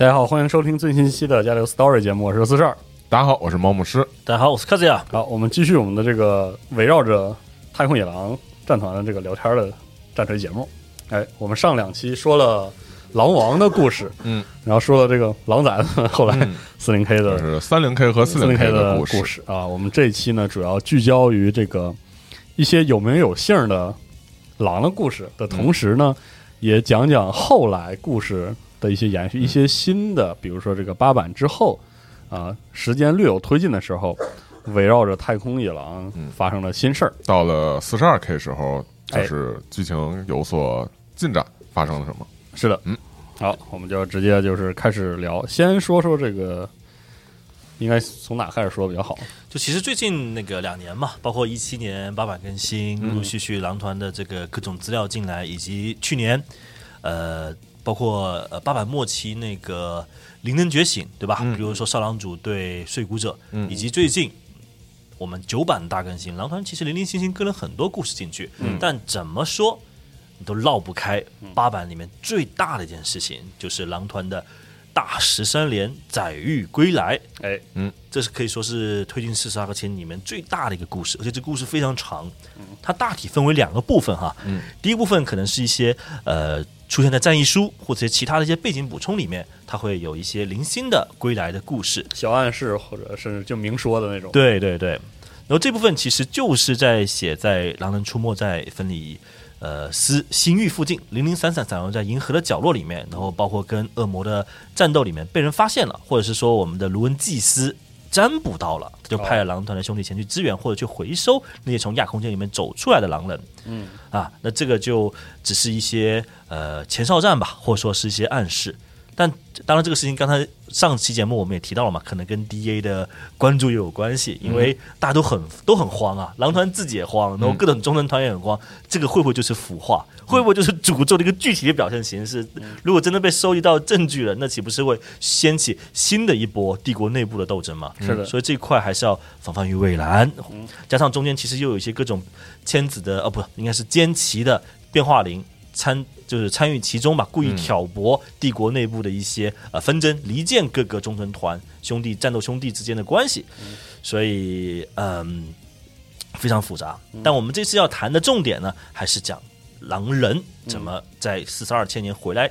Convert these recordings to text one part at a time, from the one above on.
大家好，欢迎收听最新一期的《加流 Story》节目，我是四十二。大家好，我是毛姆师。大家好，我是卡子亚。好，我们继续我们的这个围绕着太空野狼战团的这个聊天的战锤节目。哎，我们上两期说了狼王的故事，嗯，然后说了这个狼崽子，后来四零 K 的是三零 K 和四零 K 的故事啊。我们这一期呢，主要聚焦于这个一些有名有姓的狼的故事的同时呢，也讲讲后来故事。的一些延续，一些新的，比如说这个八版之后，啊，时间略有推进的时候，围绕着太空野狼发生了新事儿。到了四十二 K 时候，就是剧情有所进展，发生了什么？是的，嗯，好，我们就直接就是开始聊，先说说这个，应该从哪开始说比较好？就其实最近那个两年嘛，包括一七年八版更新，陆陆续续狼团的这个各种资料进来，以及去年，呃。包括呃八版末期那个灵能觉醒，对吧？比如说少狼主对睡骨者，以及最近我们九版大更新，狼团其实零零星星跟了很多故事进去，但怎么说你都绕不开八版里面最大的一件事情，就是狼团的大十三连载誉归来。哎，嗯，这是可以说是推进四十二个前里面最大的一个故事，而且这故事非常长，它大体分为两个部分哈。嗯，第一部分可能是一些呃。出现在战役书或者其他的一些背景补充里面，它会有一些零星的归来的故事、小暗示，或者是就明说的那种。对对对，然后这部分其实就是在写在狼人出没在分离呃斯星域附近，零零散散散落在银河的角落里面，然后包括跟恶魔的战斗里面被人发现了，或者是说我们的卢恩祭司。占卜到了，他就派了狼团的兄弟前去支援或者去回收那些从亚空间里面走出来的狼人。嗯，啊，那这个就只是一些呃前哨战吧，或者说是一些暗示。但当然，这个事情刚才上期节目我们也提到了嘛，可能跟 D A 的关注也有关系，因为大家都很都很慌啊，狼团自己也慌，然后各种中层团也很慌，这个会不会就是腐化？会不会就是诅咒的一个具体的表现形式？如果真的被收集到证据了，那岂不是会掀起新的一波帝国内部的斗争嘛？是的，所以这一块还是要防范于未然。加上中间其实又有一些各种千子的，哦，不，应该是歼旗的变化灵参。就是参与其中吧，故意挑拨帝国内部的一些呃纷争，离间各个忠诚团兄弟战斗兄弟之间的关系，所以嗯非常复杂。但我们这次要谈的重点呢，还是讲狼人怎么在四十二千年回来。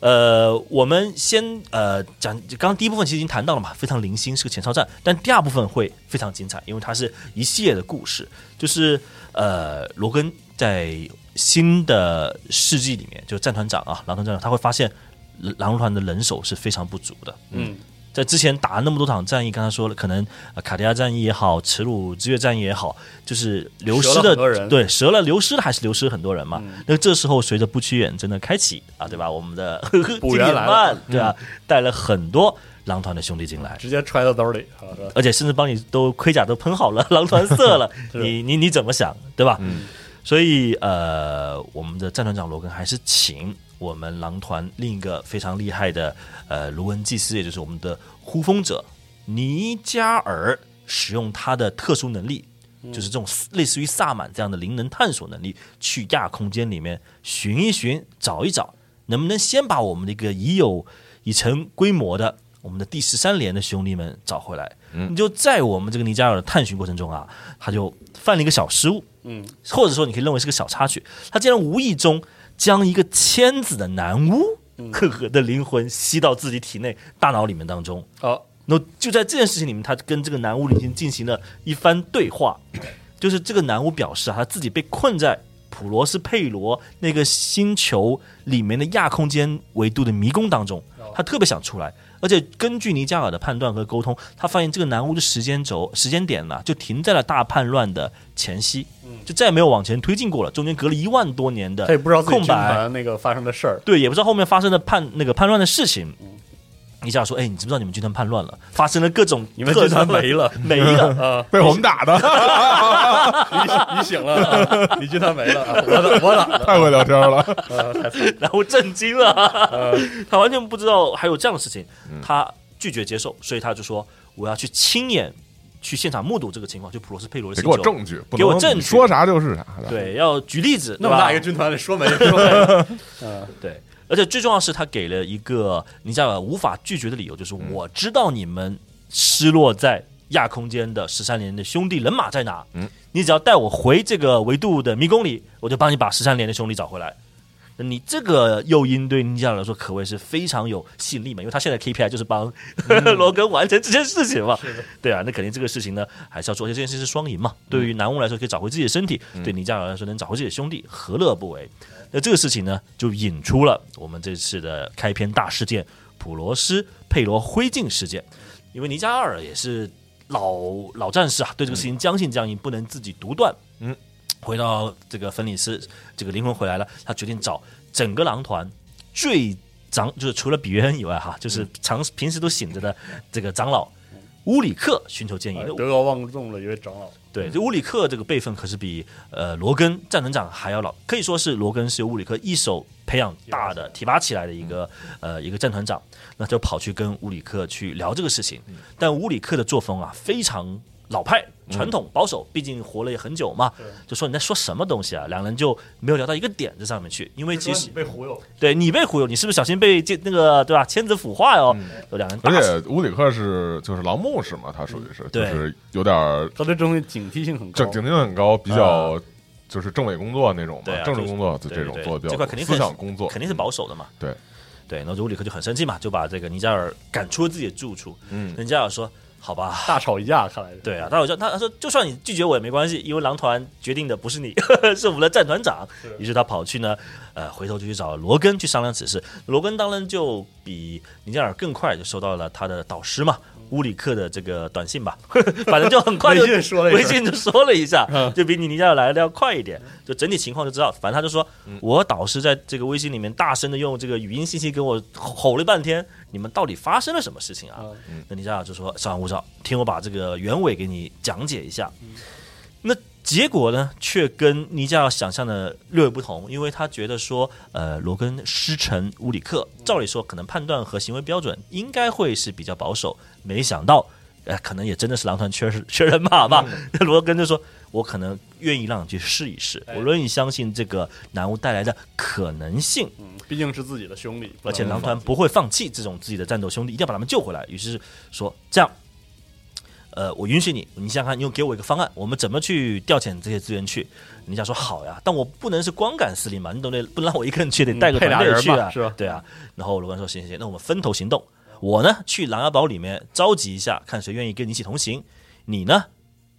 呃，我们先呃讲，刚刚第一部分其实已经谈到了嘛，非常零星，是个前哨战。但第二部分会非常精彩，因为它是一系列的故事，就是呃罗根在。新的世纪里面，就战团长啊，狼团战长，他会发现狼团的人手是非常不足的。嗯，在之前打了那么多场战役，刚才说了，可能、呃卡地亚战役也好，耻辱之月战役也好，就是流失的对折了流失的还是流失很多人嘛。嗯那这时候随着不屈远征的开启啊，对吧？我们的 补金员来了典曼对吧，带了很多狼团的兄弟进来。直接揣到兜里，而且甚至帮你都盔甲都喷好了，狼团色了，你你你怎么想，对吧？嗯所以呃，我们的战团长罗根还是请我们狼团另一个非常厉害的呃卢恩祭司，也就是我们的呼风者尼加尔，使用他的特殊能力。就是这种类似于萨满这样的灵能探索能力，去亚空间里面寻一寻、找一找，能不能先把我们的一个已有已成规模的我们的第十三连的兄弟们找回来？你就在我们这个尼加尔的探寻过程中啊，他就犯了一个小失误，嗯，或者说你可以认为是个小插曲，他竟然无意中将一个千子的男巫 呵呵的灵魂吸到自己体内大脑里面当中。哦，那就在这件事情里面，他跟这个男巫已经进行了一番对话，就是这个男巫表示啊，他自己被困在普罗斯佩罗那个星球里面的亚空间维度的迷宫当中，他特别想出来。而且根据尼加尔的判断和沟通，他发现这个南屋的时间轴、时间点呢、就停在了大叛乱的前夕，就再也没有往前推进过了。中间隔了一万多年的他也不知道自己军空白，那个发生的事儿，对，也不知道后面发生的叛那个叛乱的事情。尼加尔说：“哎，你知不知道你们军团叛乱了？发生了各种你们军团没了。没了。啊，被我们打的，你你醒了，啊 你军团没了，啊我打我打的，太会聊天了。然后震惊了，呃他完全不知道还有这样的事情，嗯。他拒绝接受，所以他就说我要去亲眼去现场目睹这个情况，就普罗斯佩罗的得给我，证据，给我证据。说啥就是啥。对，要举例子，那么大一个军团里说没说没，嗯对，而且最重要的是，他给了一个尼加尔无法拒绝的理由，就是我知道你们失落在亚空间的十三连的兄弟人马在哪，嗯，你只要带我回这个维度的迷宫里，我就帮你把十三连的兄弟找回来。你这个诱因对尼加尔来说可谓是非常有吸引力嘛，因为他现在 KPI 就是帮 罗根完成这件事情嘛。对啊，那肯定这个事情呢还是要做，而且这件事是双赢嘛。对于南巫来说，可以找回自己的身体；对尼加尔来说，能找回自己的兄弟，何乐不为？那这个事情呢，就引出了我们这次的开篇大事件——普罗斯佩罗灰烬事件。因为尼加尔也是老老战士啊，对这个事情将信将疑，不能自己独断。嗯，回到这个芬里斯，这个灵魂回来了，他决定找整个狼团最长，就是除了比约恩以外，哈，就是常平时都醒着的这个长老乌里克寻求建议。德高望重的一位长老，对，这乌里克这个辈分可是比呃罗根战团长还要老，可以说是罗根是由乌里克一手培养大的、提拔起来的一个呃一个战团长，那就跑去跟乌里克去聊这个事情。但乌里克的作风啊非常老派、传统、保守，毕竟活了也很久嘛，就说你在说什么东西啊？两人就没有聊到一个点子上面去，因为其实被忽悠，对你被忽悠，你是不是小心被这那个对吧千子腐化哟？有两人而且乌里克是就是狼牧师嘛，他属于是就是有点儿他对这东西警惕性很高。正，警惕性很高，比较就是政委工作那种嘛，啊政治工作对这种做的比较多，这块肯定是思想工作。肯定是保守的嘛。对。对，然后乌里克就很生气嘛，就把这个尼加尔赶出了自己的住处。嗯。尼加尔说：“好吧，大吵一架，看来是对啊，他有他他说，就算你拒绝我也没关系，因为狼团决定的不是你，是我们的战团长。于是他跑去呢，呃，回头就去找罗根去商量此事。罗根当然就比尼加尔更快就收到了他的导师嘛。乌里克的这个短信吧，反正就很快就微信说了微信就说了一下嗯，就比你尼加尔来的要快一点。就整体情况就知道，反正他就说，我导师在这个微信里面大声的用这个语音信息跟我吼了半天，你们到底发生了什么事情啊？啊那尼加尔就说：“稍安勿躁，听我把这个原委给你讲解一下。那结果呢，却跟尼加尔想象的略有不同，因为他觉得说，呃，罗根师承乌里克，照理说可能判断和行为标准应该会是比较保守，没想到。呃，可能也真的是狼团缺缺人马吧。那罗根就说：“我可能愿意让你去试一试，我愿意相信这个男巫带来的可能性。嗯，毕竟是自己的兄弟，而且狼团不会放弃这种自己的战斗兄弟，一定要把他们救回来。于是说这样，呃，我允许你，你想想看，你又给我一个方案，我们怎么去调遣这些资源去？你想说好呀，但我不能是光杆司令嘛，你懂得，不能让我一个人去，得带个团队去啊，嘛 是吧对啊。然后罗根说行行行，那我们分头行动。我呢去琅琊堡里面召集一下，看谁愿意跟你一起同行。你呢，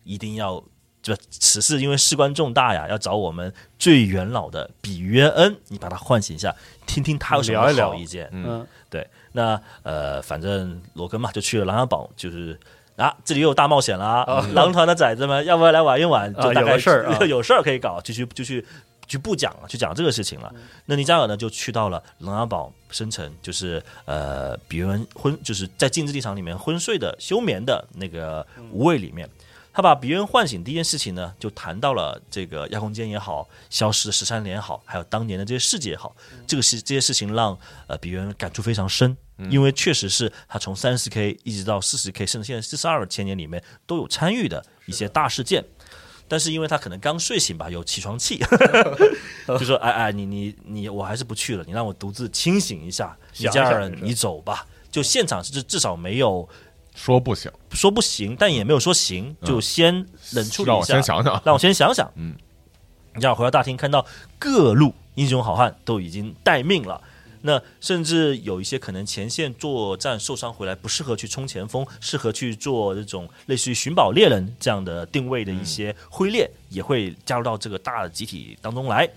一定要这此事因为事关重大呀，要找我们最元老的比约恩，你把他唤醒一下，听听他有什么聊一聊好意见。嗯，对，那呃，反正罗根嘛，就去了琅琊堡，就是啊，这里又有大冒险了啊、狼团的崽子们，要不要来玩一玩？就大概有事儿啊 有事儿可以搞，就去就去就不讲了，去讲这个事情了。那尼加尔呢，就去到了琅琊堡深城，就是呃，比人昏，就是在禁制地场里面昏睡的、休眠的那个无畏里面。他把别人唤醒第一件事情呢，就谈到了这个亚空间也好，消失的十三年也好，还有当年的这些事迹也好，这个事这些事情让呃别人感触非常深，因为确实是他从三十 K 一直到四十 K，甚至现在四十二千年里面都有参与的一些大事件。但是因为他可能刚睡醒吧，有起床气，就说：“哎哎，你你你，我还是不去了，你让我独自清醒一下。想一你家人，你走吧。”就现场至至少没有说不行，说不行，但也没有说行，就先冷处理一下让我先想想。让我先想想。嗯，这样回到大厅，看到各路英雄好汉都已经待命了。那甚至有一些可能前线作战受伤回来，不适合去冲前锋，适合去做这种类似于寻宝猎人这样的定位的一些挥猎，也会加入到这个大的集体当中来。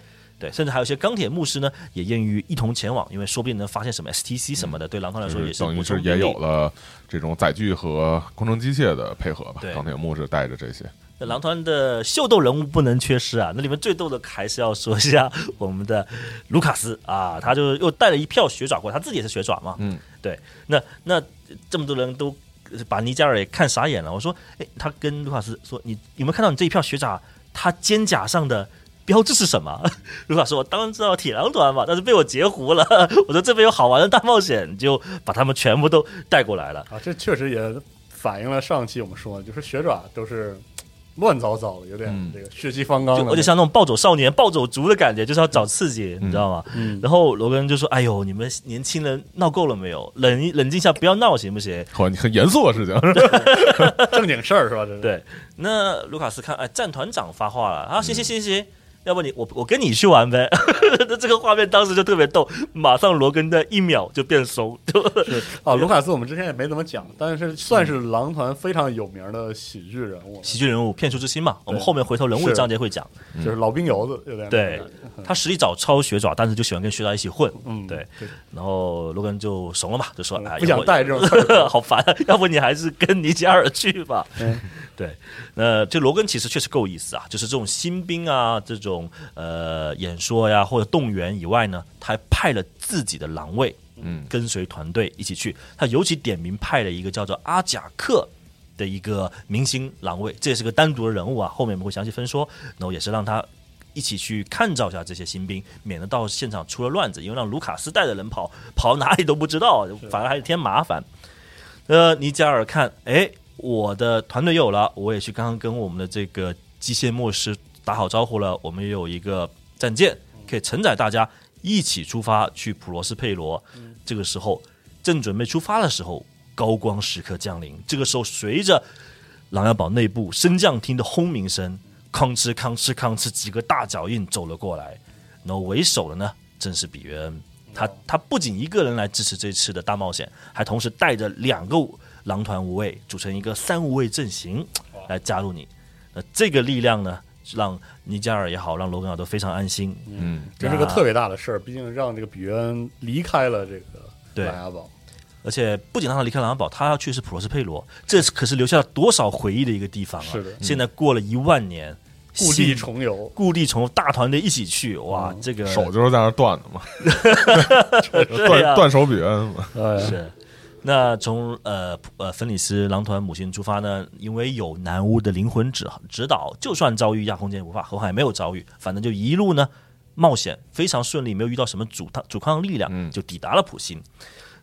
对，甚至还有一些钢铁牧师呢，也愿意一同前往，因为说不定能发现什么 STC 什么的，对狼团来说就是也是等于是也有了这种载具和工程机械的配合吧对。钢铁牧师带着这些，那狼团的秀逗人物不能缺失啊！那里面最逗的还是要说一下 我们的卢卡斯啊，他就又带了一票血爪过来，他自己也是血爪嘛。嗯，对。那那这么多人都把尼加尔也看傻眼了。我说，哎，他跟卢卡斯说，你有没有看到你这一票血爪，他肩甲上的标志是什么？卢卡斯说，我当然知道铁狼团嘛，但是被我截胡了。我说这边有好玩的大冒险，就把他们全部都带过来了。啊，这确实也反映了上期我们说，就是血爪都是乱糟糟的，有点嗯这个血气方刚的，就有点像那种暴走少年、暴走族的感觉，就是要找刺激，你知道吗？嗯，然后罗根就说：“哎呦，你们年轻人闹够了没有？冷一冷静一下，不要闹，行不行很很严肃的事情。正经事儿是吧？这？”是，对，那卢卡斯看，哎，战团长发话了啊，行行行行，要不你我我跟你去玩呗。那这个画面当时就特别逗，马上罗根的一秒就变怂，就 是啊，卢卡斯我们之前也没怎么讲，但是算是狼团非常有名的喜剧人物，喜剧人物骗术之心嘛。我们后面回头人物是章节会讲。就是老兵油子，有点对，他实力找超血爪，但是就喜欢跟血爪一起混。嗯，对，然后罗根就怂了嘛，就说：“哎，不想带这种 好烦，要不你还是跟尼加尔去吧。嗯对，那这罗根其实确实够意思啊，就是这种新兵啊，这种呃演说呀或者动员以外呢，他还派了自己的狼卫，嗯，跟随团队一起去。他尤其点名派了一个叫做阿贾克。的一个明星狼卫，这也是个单独的人物啊，后面我们会详细分说。然后也是让他一起去看照一下这些新兵，免得到现场出了乱子，因为让卢卡斯带着人跑，跑哪里都不知道，反而还是添麻烦。呃，尼加尔看，哎，我的团队又有了，我也去刚刚跟我们的这个机械牧师打好招呼了，我们也有一个战舰可以承载大家一起出发去普罗斯佩罗。这个时候正准备出发的时候，高光时刻降临。这个时候，随着琅琊堡内部升降厅的轰鸣声，吭哧吭哧吭哧，几个大脚印走了过来。然后为首的呢，正是比约恩。他他不仅一个人来支持这次的大冒险，还同时带着两个狼团无畏，组成一个三无畏阵型来加入你。那这个力量呢，让尼加尔也好，让罗根尔都非常安心。嗯，这是个特别大的事儿，毕竟让这个比约恩离开了这个对。琅琊堡，而且不仅让他离开琅琊堡，他要去是普罗斯佩罗，这可是留下了多少回忆的一个地方啊！是的。现在过了一万年，故地重游，故地重游，大团队一起去，哇，这个手就是在那断的嘛，断断手比恩嘛。哎，是。那从呃呃芬里斯狼团母星出发呢，因为有南巫的灵魂指指导，就算遭遇亚空间无法，何况也没有遭遇，反正就一路呢冒险非常顺利，没有遇到什么阻抗阻抗力量，嗯就抵达了普星。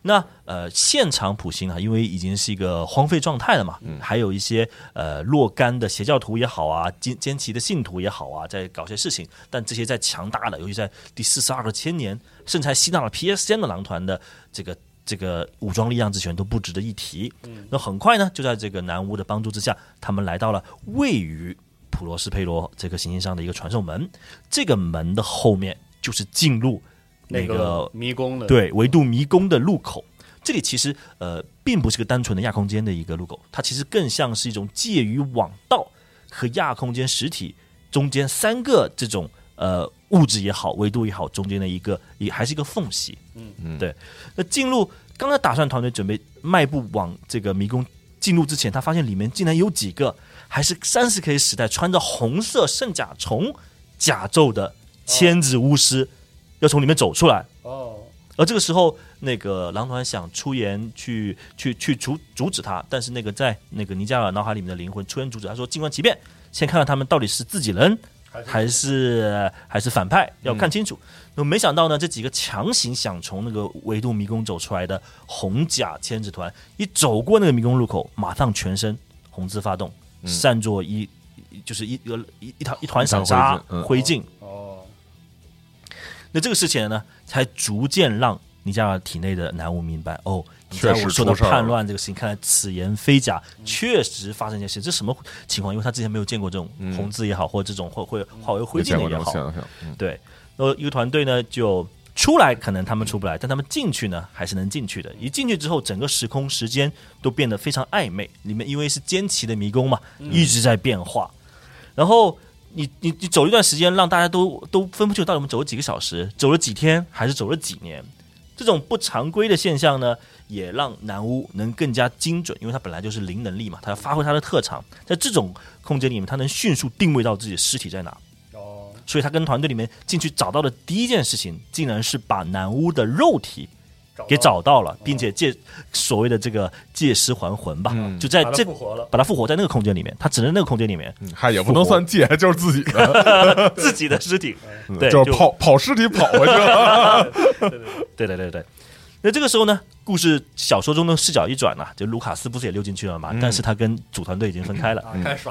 那呃，现场普星啊，因为已经是一个荒废状态了嘛，还有一些呃若干的邪教徒也好啊，坚坚奇的信徒也好啊，在搞些事情。但这些在强大的，尤其在第四十二个千年，甚至还吸纳了 PSN 的狼团的这个这个武装力量之权都不值得一提。那很快呢，就在这个南巫的帮助之下，他们来到了位于普罗斯佩罗这个行星上的一个传送门。这个门的后面就是进入那那个迷宫的，对维度迷宫的入口。这里其实呃，并不是个单纯的亚空间的一个入口，它其实更像是一种介于网道和亚空间实体中间三个这种呃物质也好，维度也好，中间的一个也还是一个缝隙。嗯嗯对。那进入刚才打算团队准备迈步往这个迷宫进入之前，他发现里面竟然有几个还是三十 K 时代穿着红色圣甲虫甲胄的千子巫师，要从里面走出来。哦，而这个时候，那个狼团想出言去去去阻阻止他，但是那个在那个尼加尔脑海里面的灵魂出言阻止，他说：“静观其变，先看看他们到底是自己人还是还是反派，要看清楚。那么没想到呢，这几个强行想从那个维度迷宫走出来的红甲千子团，一走过那个迷宫入口，马上全身红字发动，散作一就是一一个一一团一团散沙灰烬。哦，那这个事情呢，才逐渐让尼加尔体内的男巫明白，哦，你在我说的叛乱这个事情，看来此言非假，确实发生一件事。这什么情况？因为他之前没有见过这种红字也好，或者这种会会化为灰烬的也好，对。然后一个团队呢就出来，可能他们出不来，但他们进去呢还是能进去的。一进去之后，整个时空时间都变得非常暧昧，里面因为是尖奇的迷宫嘛，一直在变化。然后你你你走一段时间，让大家都都分不清楚到底我们走了几个小时，走了几天，还是走了几年。这种不常规的现象呢，也让南巫能更加精准，因为他本来就是零能力嘛，他要发挥他的特长，在这种空间里面，他能迅速定位到自己的尸体在哪。哦，所以他跟团队里面进去找到的第一件事情，竟然是把南巫的肉体给找到了，并且借所谓的这个借尸还魂吧，嗯。就在这把他复活在那个空间里面，他只能那个空间里面嗯。嗨，也不能算借，就是自己的，自己的尸体，嗯。对就就是跑跑尸体跑回去了。对对对对。那这个时候呢，故事小说中的视角一转呐、就卢卡斯不是也溜进去了嘛？但是他跟主团队已经分开了。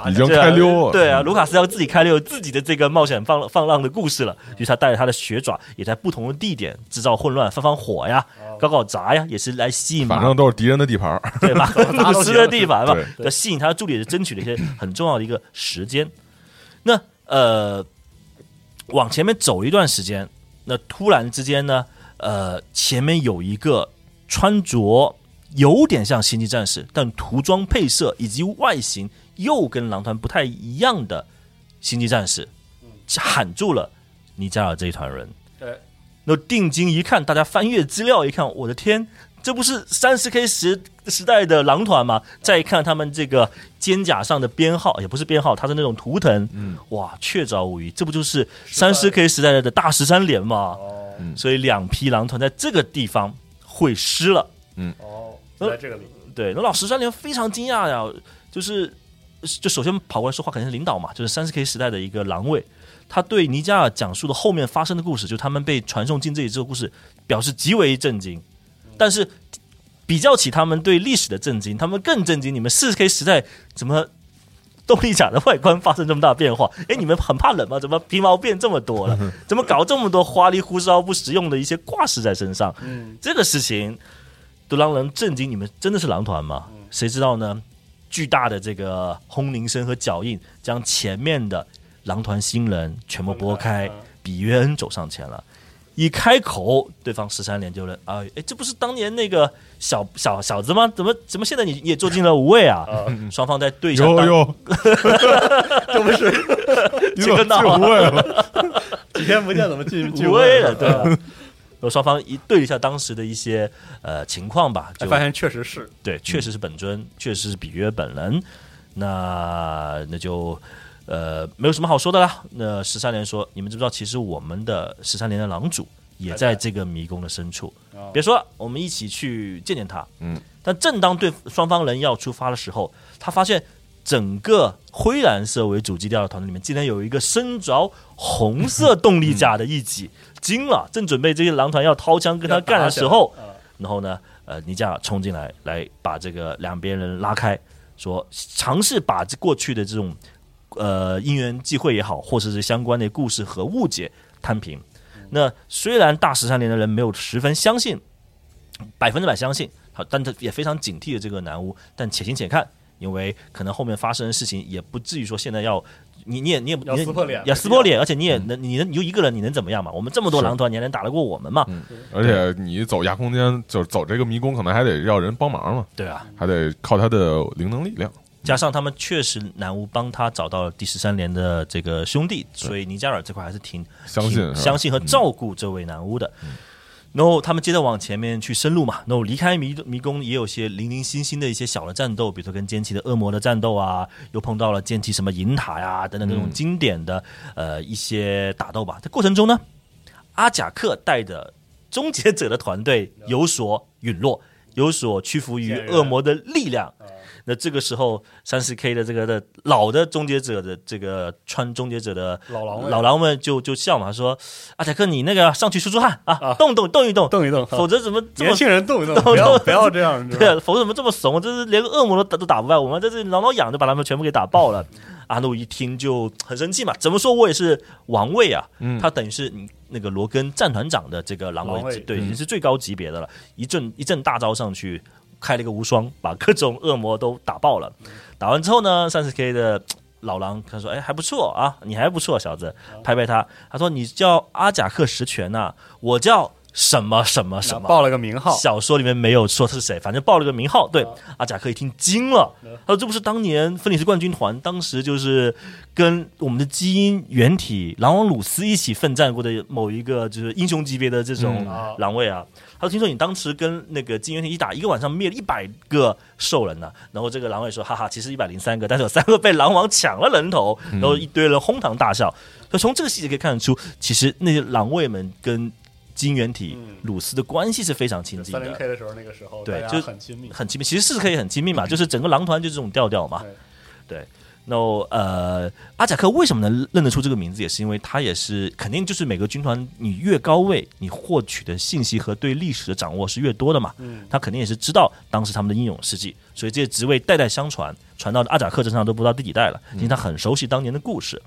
已经对啊开溜了对啊，卢卡斯要自己开溜自己的这个冒险放放浪的故事了。于是他带着他的血爪，也在不同的地点制造混乱，放放火呀，搞搞砸呀，也是来吸引马反正都是敌人的地盘，对吧？鲁斯的地盘嘛，要吸引他的助理，争取了一些很重要的一个时间。那呃，往前面走一段时间，那突然之间呢，呃，前面有一个穿着有点像星际战士，但涂装配色以及外形又跟狼团不太一样的星际战士，喊住了尼加尔这一团人。对，那定睛一看，大家翻阅资料一看，我的天，这不是三十 K 时时代的狼团吗？再一看他们这个肩甲上的编号，也不是编号，它是那种图腾，嗯，哇，确凿无疑，这不就是三十 K 时代的大十三连吗？哦，所以两匹狼团在这个地方会师了。嗯哦，呃在这个里，对，那老十三连非常惊讶呀，就是就首先跑过来说话，肯定是领导嘛，就是三十 K 时代的一个狼卫，他对尼加尔讲述的后面发生的故事，就他们被传送进这里这个故事，表示极为震惊。但是比较起他们对历史的震惊，他们更震惊，你们四 K 时代怎么？动力甲的外观发生这么大变化，哎，你们很怕冷吗？怎么皮毛变这么多了？怎么搞这么多花里胡哨不实用的一些挂饰在身上？嗯，这个事情都让人震惊。你们真的是狼团吗？谁知道呢？巨大的这个轰鸣声和脚印，将前面的狼团新人全部拨开嗯。比约恩走上前了，一开口，对方十三连就认啊，哎，这不是当年那个小小小子吗？怎么怎么现在你你也坐进了五位啊？双方在对一下当，有有，这不是你怎么这个闹啊进无畏了？几天不见怎么进进五位了，对吧？然后双方一对一下当时的一些呃情况吧，就哎发现确实是，对，确实是本尊，确实是比约本人。那那就呃没有什么好说的啦。那十三连说，你们知不知道，其实我们的十三连的狼主也在这个迷宫的深处。哦别说了，我们一起去见见他。嗯，但正当对双方人要出发的时候，他发现整个灰蓝色为主基调的团队里面，竟然有一个身着红色动力甲的一己，惊了。正准备这些狼团要掏枪跟他干的时候，啊然后呢，呃，尼加尔冲进来，来把这个两边人拉开，说尝试把这过去的这种呃因缘际会也好，或者是相关的故事和误解摊平。那虽然大十三年的人没有十分相信，百分之百相信，好，但他也非常警惕的这个南巫，但且行且看，因为可能后面发生的事情也不至于说现在要你你也你也撕破脸要撕破脸，而且你也能你能你就一个人你能怎么样嘛？我们这么多狼团，你还能打得过我们嘛？而且你走亚空间，就是走这个迷宫，可能还得要人帮忙嘛，对啊，还得靠他的灵能力量。加上他们确实南巫帮他找到了第十三连的这个兄弟，所以尼加尔这块还是挺相信相信和照顾这位南巫的。然后他们接着往前面去深入嘛，然后离开迷迷宫也有些零零星星的一些小的战斗，比如说跟剑气的恶魔的战斗啊，又碰到了剑气什么银塔呀等等这种经典的、呃一些打斗吧。在过程中呢，阿贾克带着终结者的团队有所陨落，有所屈服于恶魔的力量。那这个时候，三十 K 的这个的老的终结者的这个穿终结者的老狼们老狼们就就笑嘛，说阿泰克你那个上去出出汗啊，动动动一动，动一动，否则怎么年轻人动一动，动不要动不要这样，对啊，否则怎么这么怂？这是连个恶魔都打都打不败，我们在这是挠挠痒就把他们全部给打爆了。阿努一听就很生气嘛，怎么说我也是王位啊，嗯他等于是你那个罗根战团长的这个狼狼卫卫，对，嗯已经是最高级别的了，一阵一阵大招上去，开了一个无双，把各种恶魔都打爆了。打完之后呢，三十 K 的老狼他说：“哎，还不错啊，你还不错，小子。”拍拍他，他说：“你叫阿贾克十全呐、我叫什么什么什么。”报了个名号，小说里面没有说是谁，反正报了个名号。对，阿贾克一听惊了，他说：“这不是当年芬尼斯冠军团当时就是跟我们的基因原体狼王鲁斯一起奋战过的某一个就是英雄级别的这种嗯狼卫啊。”他说：“听说你当时跟那个基因原体一打一个晚上灭了一百个兽人呢、然后这个狼卫说：“哈哈，其实一百零三个，但是有三个被狼王抢了人头，然后一堆人哄堂大笑。所以从这个细节可以看得出，其实那些狼卫们跟基因原体嗯鲁斯的关系是非常亲近的三零。K 的时候，那个时候对就很亲密，很亲密，其实是可以很亲密嘛，就是整个狼团就这种调调嘛。对，那呃，阿贾克为什么能认得出这个名字，也是因为他也是肯定就是每个军团你越高位，你获取的信息和对历史的掌握是越多的嘛。嗯，他肯定也是知道当时他们的英勇事迹，所以这些职位代代相传，传到阿贾克身上都不知道第几代了，因为他很熟悉当年的故事，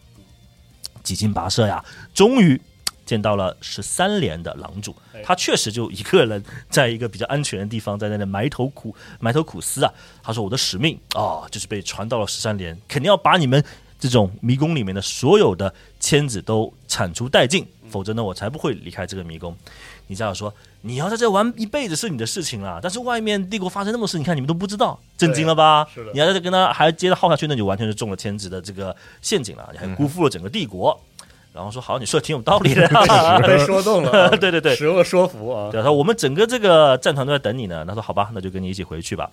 几经跋涉呀，终于。见到了十三连的狼主哎，他确实就一个人在一个比较安全的地方，在那里埋头苦埋头苦思啊。他说：“我的使命啊、就是被传到了十三连，肯定要把你们这种迷宫里面的所有的签子都铲除殆尽，否则呢，我才不会离开这个迷宫。”你这样说，你要在这玩一辈子是你的事情了，但是外面帝国发生那么多事，你看你们都不知道，震惊了吧？是的你要在这跟他还接着耗下去，那就完全是中了千子的这个陷阱了，你还辜负了整个帝国。然后说好，你说的挺有道理的，被说动了啊，对 对对。使用了说服啊，对，他说我们整个这个战团都在等你呢。他说好吧，那就跟你一起回去吧。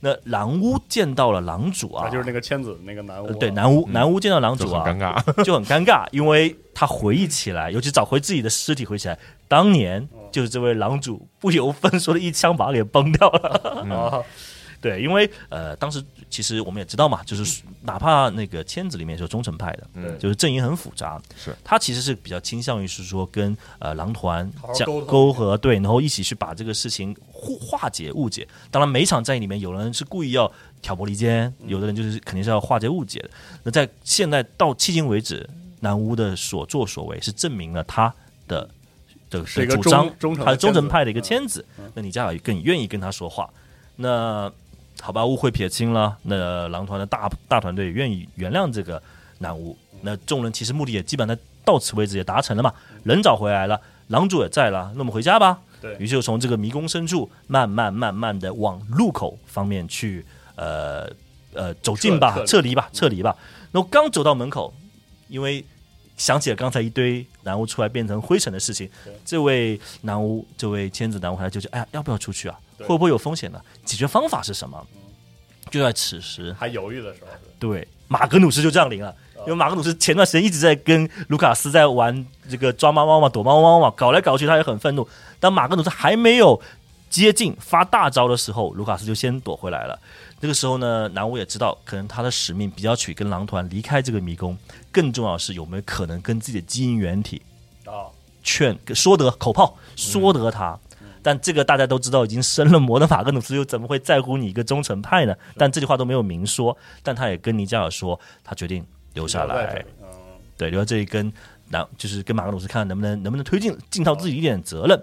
那狼巫见到了狼主啊，啊，就是那个千子那个男巫啊，呃对男巫，男巫见到狼主啊，很尴尬。就很尴尬，因为他回忆起来，尤其找回自己的尸体，回忆起来，当年就是这位狼主不由分说的一枪把他给崩掉了。啊，对，因为呃，当时其实我们也知道嘛，就是哪怕那个签子里面是有忠诚派的，嗯就是阵营很复杂，是他其实是比较倾向于是说跟呃狼团讲沟通沟合，对，然后一起去把这个事情互化解误解。当然，每一场战役里面，有人是故意要挑拨离间，有的人就是肯定是要化解误解的。那在现在到迄今为止，南巫的所作所为是证明了他的的是一个忠的主张，他是忠诚派的一个签子。那你加尔更愿意跟他说话，那好吧，误会撇清了，那狼团的大大团队愿意原谅这个南巫。那众人其实目的也基本上到此为止也达成了嘛，人找回来了，狼主也在了，那我们回家吧。对于是就从这个迷宫深处慢慢慢慢的往路口方面去，呃呃走近吧，撤撤离吧，撤离吧。那我刚走到门口，因为想起了刚才一堆南巫出来变成灰尘的事情，这位南巫，这位千子南巫，他就觉得，哎呀，要不要出去啊？会不会有风险呢？解决方法是什么？就在此时，还犹豫的时候，对，马格努斯就降临了。因为马格努斯前段时间一直在跟卢卡斯在玩这个抓猫猫嘛、躲猫猫嘛，搞来搞去，他也很愤怒。当马格努斯还没有接近发大招的时候，卢卡斯就先躲回来了。这个时候呢，南巫也知道，可能他的使命比较取跟狼团离开这个迷宫，更重要的是有没有可能跟自己的基因原体啊，劝说得口炮说得他。但这个大家都知道，已经生了魔的马格努斯又怎么会在乎你一个忠诚派呢？但这句话都没有明说，但他也跟尼加尔说，他决定留下来对，留在这里跟南就是跟马格努斯看能不能能不能推进尽到自己一点责任。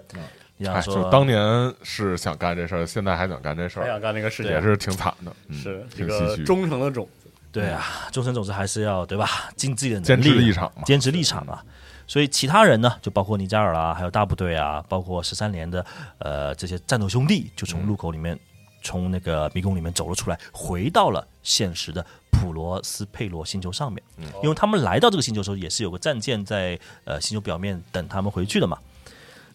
你哎，想说，就当年是想干这事儿，现在还想干这事儿，还想干那个事情，也是挺惨的，嗯是这挺个唏嘘，忠诚的种子，对啊，忠诚种子还是要对吧？尽自己的能力坚持力，立场嘛。坚持立场嘛。所以其他人呢，就包括尼加尔啦，还有大部队啊，包括十三连的呃这些战斗兄弟，就从路口里面从那个迷宫里面走了出来，回到了现实的普罗斯佩罗星球上面。因为他们来到这个星球的时候，也是有个战舰在呃星球表面等他们回去的嘛。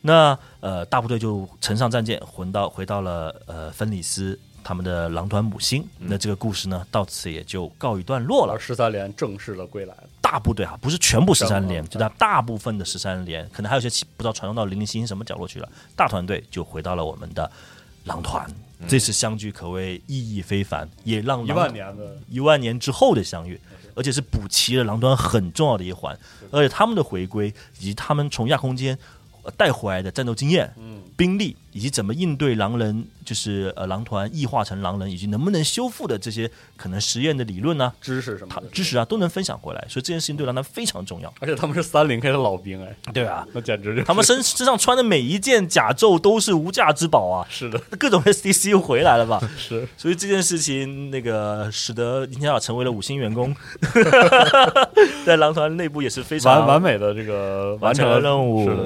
那呃，大部队就乘上战舰，回到回到了呃芬里斯他们的狼团母星。那这个故事呢，到此也就告一段落了而。十三连正式的归来了。大部队啊，不是全部十三连，嗯就大大部分的十三连，可能还有些其不知道传送到零零星星什么角落去了。大团队就回到了我们的狼团，这次相聚可谓意义非凡，也让一万年的一万年之后的相遇，而且是补齐了狼团很重要的一环，而且他们的回归以及他们从亚空间呃带回来的战斗经验、嗯，兵力，以及怎么应对狼人，就是呃狼团异化成狼人，以及能不能修复的这些可能实验的理论呢、知识什么的。知识啊都能分享回来，所以这件事情对狼团非常重要。而且他们是三零 K 的老兵哎，对啊，那简直就是。他们身身上穿的每一件甲胄都是无价之宝啊，是的，各种 SDC 又回来了吧？是。所以这件事情，那个使得林天晓成为了五星员工，在狼团内部也是非常完完美的这个完成成了任务。是的。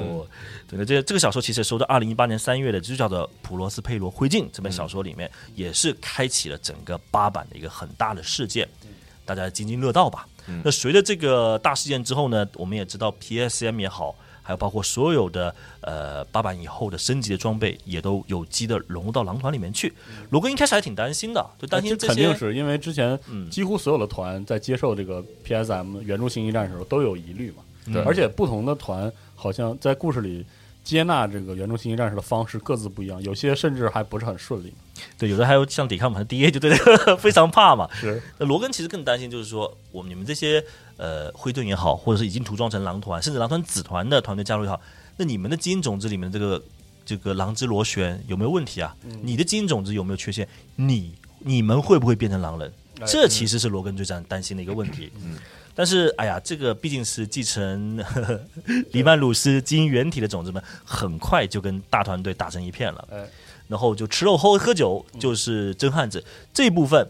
对的，这这个小说其实收到二零一八年三月的，就叫做《普罗斯佩罗灰烬》这本小说里面，也是开启了整个八版的一个很大的事件，大家津津乐道吧。那随着这个大事件之后呢，我们也知道 PSM 也好，还有包括所有的呃八版以后的升级的装备，也都有机的融入到狼团里面去。罗哥一开始还挺担心的，就担心这些肯定是因为之前嗯。几乎所有的团在接受这个 PSM 原著星际战的时候都有疑虑嘛，对而且不同的团好像在故事里接纳这个原著星际战士的方式各自不一样，有些甚至还不是很顺利。对，有的还有像抵抗我们的 DA 就对这个非常怕嘛。是那罗根其实更担心，就是说，我们你们这些呃灰盾也好，或者是已经涂装成狼团，甚至狼团子团的团队加入也好，那你们的基因种子里面的这个这个狼之螺旋有没有问题啊？你的基因种子有没有缺陷？你你们会不会变成狼人？哎这其实是罗根最担担心的一个问题。但是，哎呀，这个毕竟是继承呵呵 黎曼鲁斯基因原体的种子们，很快就跟大团队打成一片了。哎，然后就吃肉喝喝酒，就是真汉子。这一部分，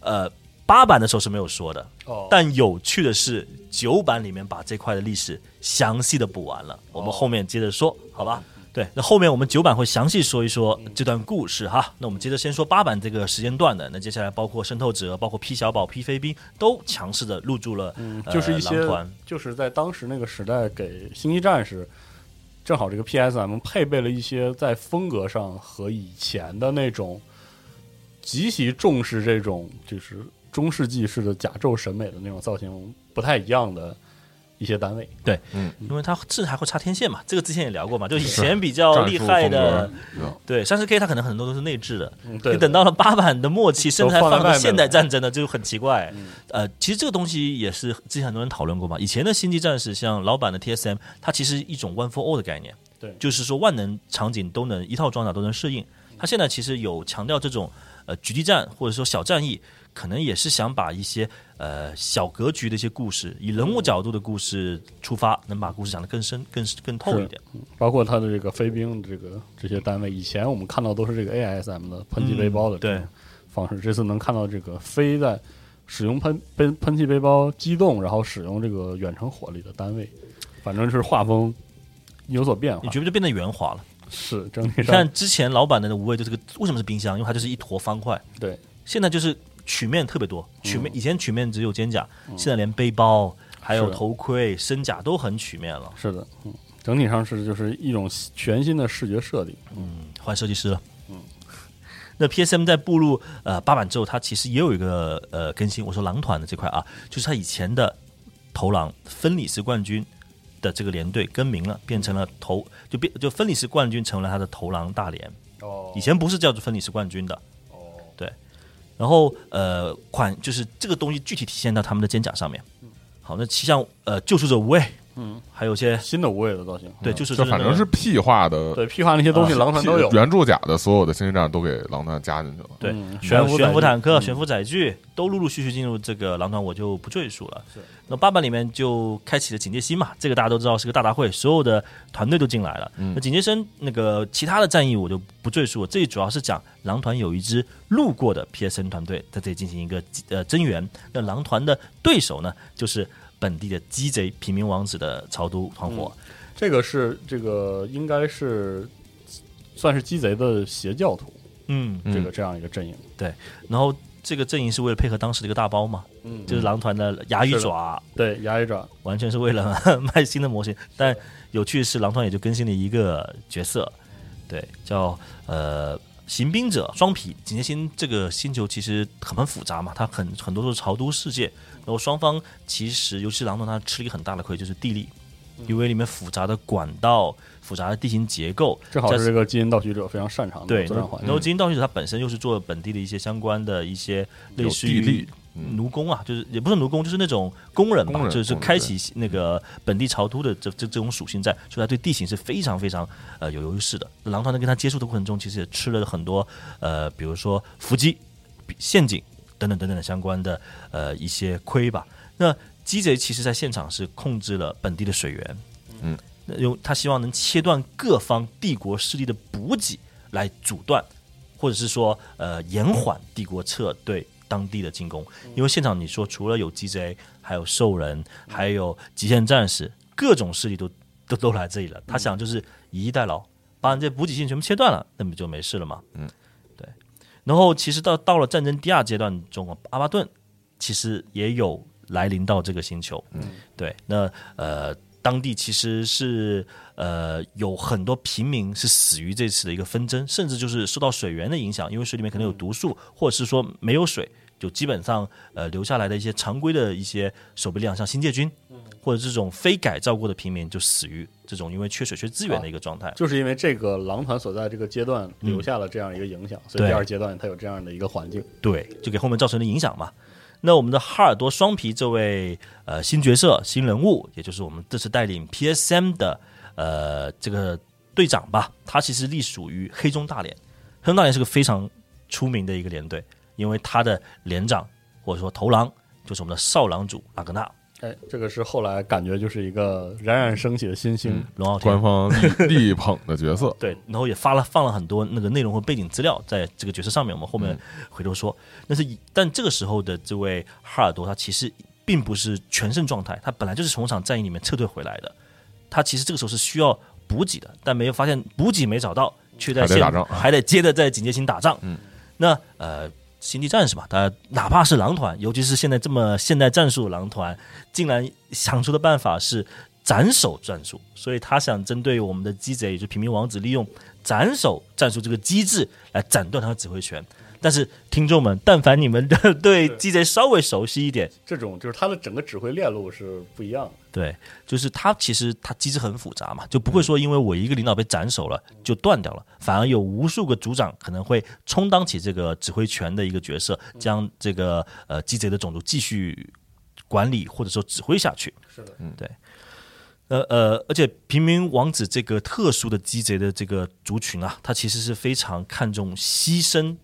呃，八版的时候是没有说的，哦，但有趣的是九版里面把这块的历史详细的补完了，我们后面接着说，好吧？对，那后面我们九版会详细说一说这段故事哈。那我们接着先说八版这个时间段的，那接下来包括渗透者、包括 P 小宝、P 飞兵都强势的入驻了，嗯就是一些就是在当时那个时代给星际战士。正好这个 PSM 配备了一些在风格上和以前的那种极其重视这种就是中世纪式的甲胄审美的那种造型不太一样的一些单位。对，嗯因为它这还会插天线嘛，这个之前也聊过嘛，就以前比较厉害的对，三十 K 它可能很多都是内置的，嗯，对你等到了八版的末期，甚至还都放了现代战争的，就很奇怪。嗯呃，其实这个东西也是之前很多人讨论过嘛。以前的星际战士，像老版的 TSM，它其实一种 One for All 的概念，对就是说万能场景都能一套装甲都能适应。它现在其实有强调这种呃狙击战或者说小战役，可能也是想把一些呃小格局的一些故事，以人物角度的故事出发，能把故事讲得更深、更更透一点。包括他的这个飞兵这个这些单位，以前我们看到都是这个 ASM 的喷气背包的嗯对方式，这次能看到这个飞在使用喷喷喷气背包机动，然后使用这个远程火力的单位，反正是画风有所变化你。觉不觉得变得圆滑了？是整体上你看之前老版的无畏就是个为什么是冰箱？因为它就是一坨方块，对现在就是曲面特别多，曲面、嗯以前曲面只有肩甲，现在连背包还有头盔、身甲都很曲面了。是的，嗯，整体上是就是一种全新的视觉设定。嗯，换设计师了。嗯，那 PSM 在步入呃八版之后，它其实也有一个呃更新。我说狼团的这块啊，就是它以前的头狼分里斯冠军的这个连队更名了，变成了头就变就分里斯冠军成了他的头狼大连。哦以前不是叫做分里斯冠军的。然后呃，款就是这个东西具体体现到他们的肩甲上面。好，那其像呃救赎者无畏，嗯，还有一些新的无畏的造型，对，嗯就是这反正是屁话的，对屁化那些东西，啊狼团都有。原著甲的所有的星际战都给狼团加进去了。对嗯悬浮悬浮坦克、嗯悬浮载具都陆陆续续进入这个狼团，我就不赘述了。是，那爸爸里面就开启了警戒心嘛，这个大家都知道是个大大会，所有的团队都进来了。嗯那警戒生那个其他的战役我就不赘述了，这里主要是讲狼团有一支路过的 PSN 团队在这里进行一个呃增援。那狼团的对手呢，就是本地的鸡贼平民王子的朝都团伙。这个是这个应该是算是鸡贼的邪教徒，嗯，嗯这个这样一个阵营。对然后这个阵营是为了配合当时的一个大包嘛，嗯就是狼团的牙与爪，对牙与爪，完全是为了 卖新的模型。但有趣的是，狼团也就更新了一个角色，对，叫呃行兵者双皮。警戒星这个星球其实很复杂嘛，它很很多都是朝都世界，然后双方其实尤其是狼团，他吃了一个很大的亏，就是地利。因为里面复杂的管道、复杂的地形结构，加正好是这个基因盗取者非常擅长的对。然后基因盗取者他本身又是做本地的一些相关的一些类似地奴工啊，就是也不是奴工，就是那种工人吧，人就是开启那个本地朝都的这这这种属性在，所以他对地形是非常非常呃有优势的。狼团在跟他接触的过程中，其实也吃了很多呃，比如说伏击、陷阱等等等等的相关的呃一些亏吧。那鸡贼其实在现场是控制了本地的水源，嗯，那用他希望能切断各方帝国势力的补给，来阻断或者是说呃延缓帝国撤对当地的进攻。因为现场你说除了有鸡贼，还有兽人，还有极限战士，各种势力都都都来这里了。他想就是以逸待劳，把你这补给线全部切断了，那不就没事了吗？嗯，对。然后其实到到了战争第二阶段中啊，阿巴顿其实也有来临到这个星球。嗯，对。那呃，当地其实是呃有很多平民是死于这次的一个纷争，甚至就是受到水源的影响，因为水里面可能有毒素，或者是说没有水，就基本上呃留下来的一些常规的一些守备力量，像新界军。或者这种非改造过的平民就死于这种因为缺水缺资源的一个状态。就是因为这个狼团所在这个阶段留下了这样一个影响，所以第二阶段它有这样的一个环境。对，就给后面造成了影响嘛。那我们的哈尔多双皮这位呃新角色、新人物，也就是我们这次带领 PSM 的呃这个队长吧，他其实隶属于黑中大连。黑中大连是个非常出名的一个连队，因为他的连长或者说头狼就是我们的少狼主阿格纳哎，这个是后来感觉就是一个冉冉升起的新星。龙傲天官。方力力捧的角色，对，然后也发了放了很多那个内容和背景资料在这个角色上面，我们后面回头说。但是以但这个时候的这位哈尔多，他其实并不是全胜状态，他本来就是从场战役里面撤退回来的，他其实这个时候是需要补给的，但没有发现补给没找到，却在现还得打仗还得接着在警戒心打仗。嗯，那呃。星际战士嘛，他哪怕是狼团，尤其是现在这么现代战术狼团，竟然想出的办法是斩首战术，所以他想针对我们的鸡贼，也就是平民王子，利用斩首战术这个机制来斩断他的指挥权。但是听众们，但凡你们的对鸡贼稍微熟悉一点，这种就是它的整个指挥链路是不一样的。对，就是他其实他机制很复杂嘛，就不会说因为我一个领导被斩首了就断掉了，反而有无数个组长可能会充当起这个指挥权的一个角色，将这个呃鸡贼的种族继续管理或者说指挥下去。是的，嗯对。呃呃，而且平民王子这个特殊的鸡贼的这个族群啊，他其实是非常看重牺牲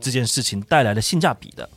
这件事情带来的性价比的。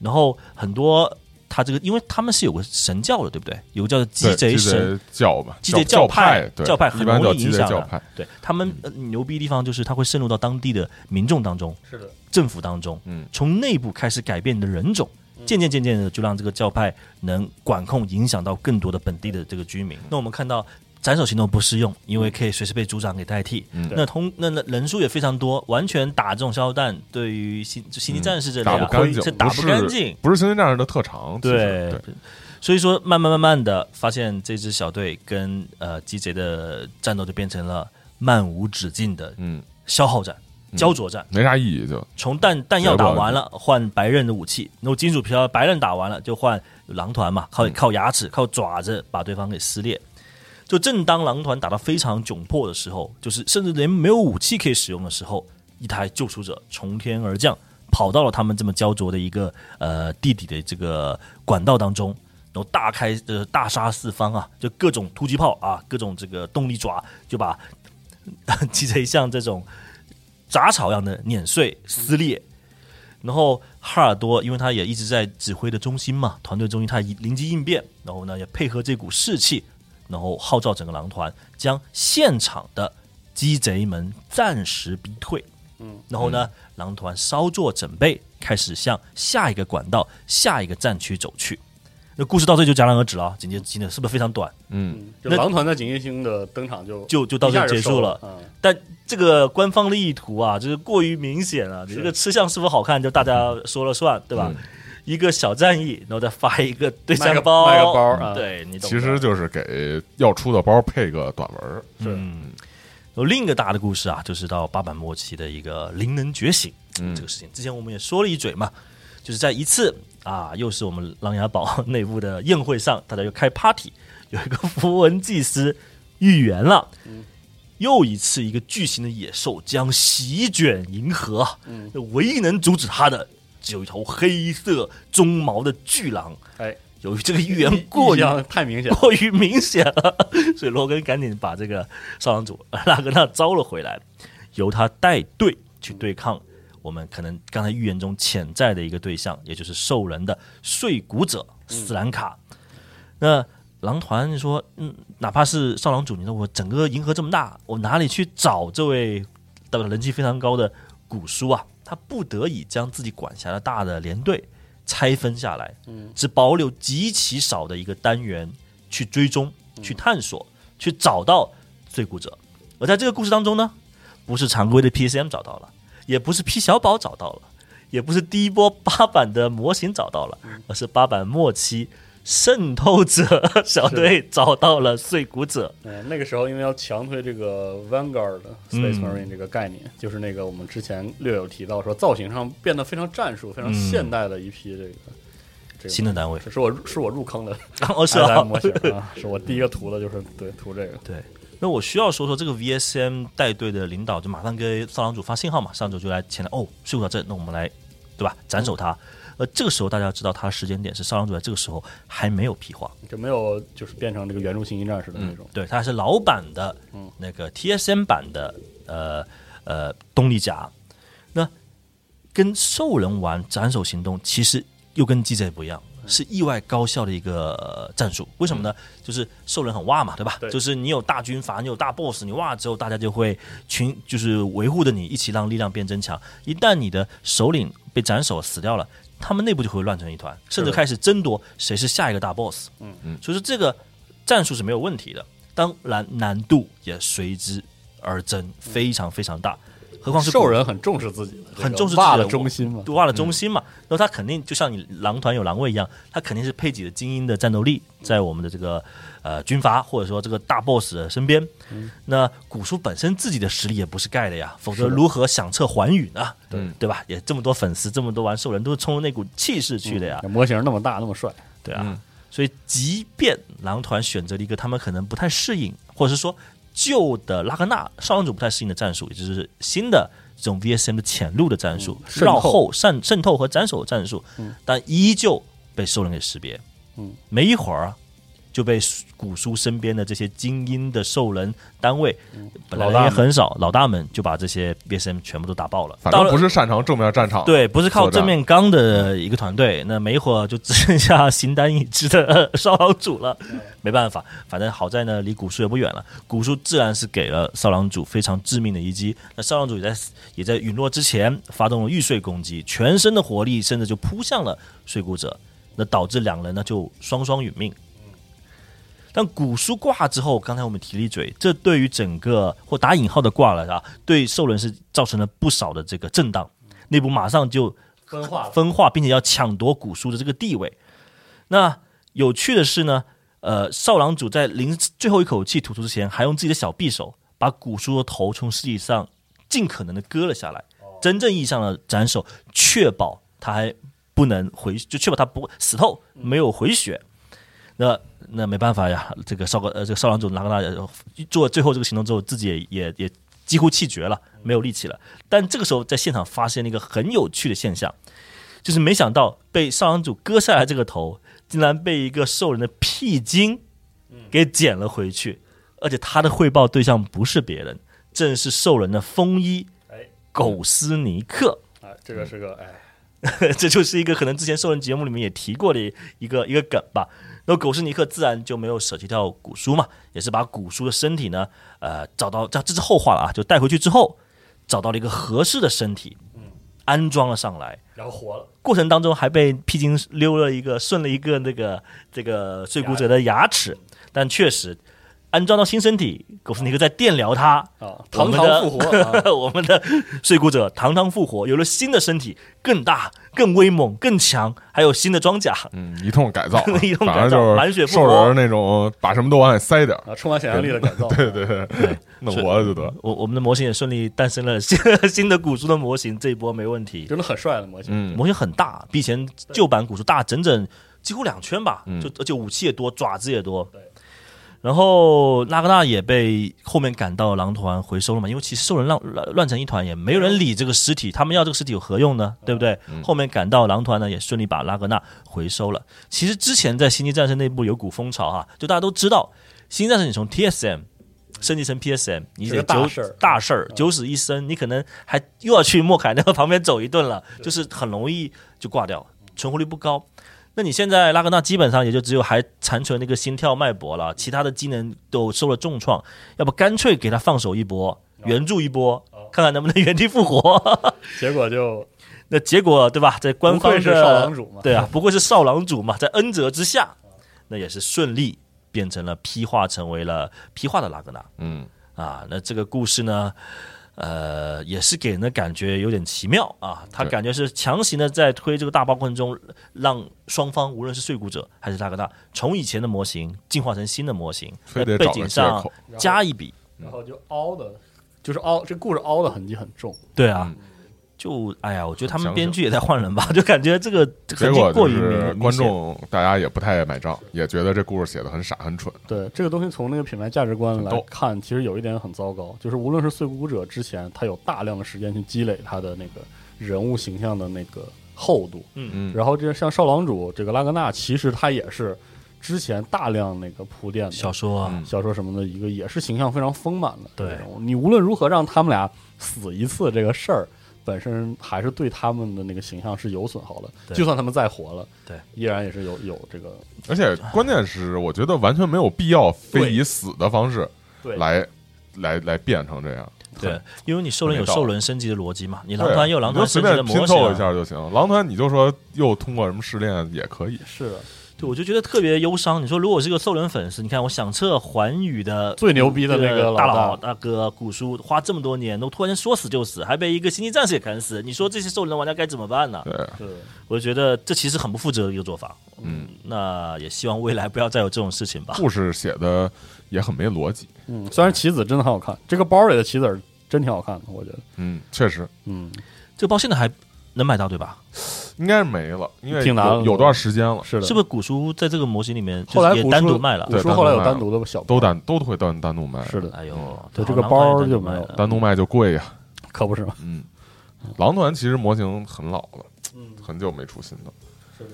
然后很多他这个，因为他们是有个神教的，对不对？有个叫鸡对鸡贼神，教吧，鸡贼教派，对教派很容易影响对他们、呃牛逼的地方就是他会渗入到当地的民众当中，是的，政府当中，嗯从内部开始改变你的人种，渐渐渐渐的就让这个教派能管控、影响到更多的本地的这个居民。那我们看到斩首行动不适用，因为可以随时被组长给代替。嗯那通那那人数也非常多，完全打这种消耗弹，对于星就星际战士这里啊，打不干净，不干净。不是星际战士的特长，对对，所以说慢慢慢慢的发现这支小队跟呃鸡贼的战斗就变成了漫无止境的嗯，消耗战、焦灼战。没啥意义，就从弹弹药打完了，换白刃的武器；然后金属飘白刃打完了，就换狼团嘛，靠靠牙齿、靠爪子把对方给撕裂。就正当狼团打得非常窘迫的时候，就是甚至连没有武器可以使用的时候，一台救赎者从天而降，跑到了他们这么焦灼的一个呃地底的这个管道当中，然后大开呃大杀四方啊，就各种突击炮啊，各种这个动力爪，就把鸡贼像这种杂草一样的碾碎撕裂。然后哈尔多，因为他也一直在指挥的中心嘛，团队中心，他灵机应变，然后呢也配合这股士气，然后号召整个狼团，将现场的鸡贼们暂时逼退。嗯，然后呢，狼团稍作准备，开始向下一个管道、下一个战区走去。那故事到这就戛然而止了，紧接着是不是非常短？嗯那狼团在警戒星的登场就就就到这结束了。嗯，但这个官方的意图啊，就是过于明显了。你这个吃相是否好看，就大家说了算，对吧？嗯一个小战役，然后再发一个对战包，卖个包啊对你懂。其实就是给要出的包配个短文儿，是嗯，有另一个大的故事啊，就是到八版末期的一个灵能觉醒、嗯这个事情。之前我们也说了一嘴嘛，就是在一次啊，又是我们琅琊堡内部的宴会上，大家又开 party，有一个符文祭司预言了。又一次，一个巨型的野兽将席卷银河，嗯，唯一能阻止他的，只有一头黑色鬃毛的巨狼。哎，由于这个预言过于 太明显了，过于明显了，所以罗根赶紧把这个少狼主拉格纳招了回来，由他带队去对抗我们可能刚才预言中潜在的一个对象，也就是兽人的碎骨者斯兰卡。那狼团说，嗯，哪怕是少狼主，你说我整个银河这么大，我哪里去找这位的人气非常高的古书啊？他不得已将自己管辖的大的连队拆分下来，只保留极其少的一个单元去追踪、去探索、去找到罪骨者。而在这个故事当中呢，不是常规的 PCM 找到了，也不是 P 小宝找到了，也不是第一波八版的模型找到了，而是八版末期渗透者 小队找到了碎骨者。嗯，那个时候因为要强推这个 Vanguard Space Marine 这个概念，就是那个我们之前略有提到说造型上变得非常战术、非常现代的一批这个、这个新的单位是我是我入坑的 哦，是 i 啊，模型啊，是我第一个涂的就是对涂这个，对，那我需要说说这个 VSM 带队的领导，就马上给少狼主发信号嘛，上周就来前来，哦，睡骨到这，那我们来，对吧？斩首他。呃，这个时候大家知道他的时间点是少狼主在这个时候还没有皮化，就没有就是变成这个原著星际战士的那种。对，他还是老版的嗯那个 TSM 版的呃呃动力甲。那跟兽人玩斩首行动，其实又跟鸡贼不一样，是意外高效的一个、呃战术。为什么呢？就是兽人很哇嘛，对吧？对就是你有大军阀，你有大 boss，你哇之后，大家就会群就是维护着你，一起让力量变增强。一旦你的首领被斩首死掉了，他们内部就会乱成一团，甚至开始争夺谁是下一个大 boss。嗯嗯所以说这个战术是没有问题的，当然难度也随之而增，非常非常大。何况是兽人很重视自己的这个很重视自己的中心嘛，挖了中心嘛，然后他肯定就像你狼团有狼卫一样，他肯定是配几个精英的战斗力在我们的这个呃军阀或者说这个大 boss 的身边。那古书本身自己的实力也不是盖的呀，否则如何响彻寰宇呢？对。对吧？也这么多粉丝，这么多玩兽人都是冲着那股气势去的呀。模型那么大那么帅，对啊，嗯。所以即便狼团选择了一个他们可能不太适应，或者是说旧的拉格纳少龙主不太适应的战术，也就是新的这种 VSM 的潜入的战术，嗯绕后渗渗透和斩首的战术，嗯。但依旧被兽人给识别。嗯，没一会儿啊就被古书身边的这些精英的兽人单位，本来也很少，老大们就把这些 BSM 全部都打爆了。反正不是擅长正面战场，对，不是靠正面刚的一个团队，那没一会儿就只剩下形单影只的少狼主了。没办法，反正好在呢，离古树也不远了。古树自然是给了少狼主非常致命的一击。那少狼主也在也在陨落之前发动了玉碎攻击，全身的火力甚至就扑向了碎骨者，那导致两人呢就双双殒命。但古书挂之后，刚才我们提了一嘴，这对于整个或打引号的挂了啊，对兽人是造成了不少的这个震荡，内部马上就分化分化，并且要抢夺古书的这个地位。那有趣的是呢，呃，少郎主在临最后一口气吐出之前，还用自己的小匕首把古书的头从尸体上尽可能的割了下来，真正意义上的斩首，确保他还不能回，就确保他不死透，没有回血。那那没办法呀，这个少个呃这个少郎主拉格纳呃做最后这个行动之后，自己也也也几乎气绝了，没有力气了。但这个时候在现场发现了一个很有趣的现象，就是没想到被少郎主割下来这个头，竟然被一个兽人的屁精给捡了回去，而且他的汇报对象不是别人，正是兽人的风衣哎狗斯尼克。哎，这个是个哎，这就是一个可能之前兽人节目里面也提过的一个一个梗吧。然后狗斯尼克自然就没有舍弃掉古书嘛，也是把古书的身体呢，呃，找到这这是后话了啊，就带回去之后，找到了一个合适的身体，安装了上来。然后活了，过程当中还被披荆溜了一个顺了一个那个这个碎骨者的牙齿，但确实安装到新身体，狗斯尼克在电疗他，啊，堂堂复活 啊，我们的睡骨者堂堂复活，有了新的身体，更大、更威猛、更强，还有新的装甲。嗯，一通改造 一通改造满血复活兽人那种，把什么都往里塞点，啊，充满想象力的改造，对对对，对，弄活了就得。我我们的模型也顺利诞生了新新的古书的模型，这一波没问题。真的很帅的模型。嗯，模型很大，比以前旧版古书大整整几乎两圈吧，嗯就而且武器也多，爪子也多。对。然后拉格纳也被后面赶到狼团回收了嘛，因为其实兽人乱乱乱成一团，也没有人理这个尸体，他们要这个尸体有何用呢？对不对？嗯后面赶到狼团呢，也顺利把拉格纳回收了。其实之前在星际战士内部有股风潮哈，就大家都知道，星际战士你从 TSM 升级成 PSM，你是得九个大事儿大事儿，九死一生，你可能还又要去莫凯那个旁边走一顿了，就是很容易就挂掉，存活率不高。那你现在拉格纳基本上也就只有还残存那个心跳脉搏了，其他的机能都受了重创，要不干脆给他放手一搏，援助一波，看看能不能原地复活。结果就 那结果对吧？在官方是的少郎主嘛，对啊，不愧是少郎主嘛，在恩泽之下，那也是顺利变成了批化，成为了批化的拉格纳嗯，啊。那这个故事呢，呃，也是给人的感觉有点奇妙啊。他感觉是强行的在推这个大包过程中，让双方无论是碎骨者还是拉格纳，从以前的模型进化成新的模型，在背景上。加一笔。然后就凹的，就是凹，这故事凹的痕迹很重。对啊嗯，就哎呀，我觉得他们编剧也在换人吧，就感觉这个结果过于观众大家也不太买账，也觉得这故事写的很傻很蠢。对这个东西，从那个品牌价值观来看，其实有一点很糟糕，就是无论是碎骨者之前，他有大量的时间去积累他的那个人物形象的那个厚度，嗯。嗯，然后这像少郎主这个拉格纳，其实他也是之前大量那个铺垫的小说啊，嗯。小说什么的一个，也是形象非常丰满的。对。你无论如何让他们俩死一次，这个事儿本身还是对他们的那个形象是有损耗的。就算他们再活了，对，依然也是有有这个而且关键是，我觉得完全没有必要非以死的方式对来来来变成这样。对，因为你兽人有兽人升级的逻辑嘛，你狼团也有狼团升级的便拼凑一。下就行。狼团你就说又通过什么试炼也可以。是的对，我就觉得特别忧伤。你说如果是个兽人粉丝，你看我响彻寰宇的最牛逼的那个大佬佬大哥古叔，花这么多年，都突然间说死就死，还被一个星际战士给砍死，你说这些兽人玩家该怎么办呢？对，是我就觉得这其实很不负责的一个做法。嗯，那也希望未来不要再有这种事情吧。故事写的也很没逻辑。嗯，虽然棋子真的很好看，这个包里的棋子真挺好看的，我觉得。嗯，确实嗯，这个包现在还能买到对吧？应该是没了，因为挺难有有段时间了，是的。是不是古书在这个模型里面后来也古书单独卖了？对古书后来有单独卖单独的小包。都单都会单单独卖，是的，哎呦，对这个好难怪包就没有单独卖了。单独卖就贵呀。可不是吗？嗯，狼团其实模型很老了，很久没出新的。是的，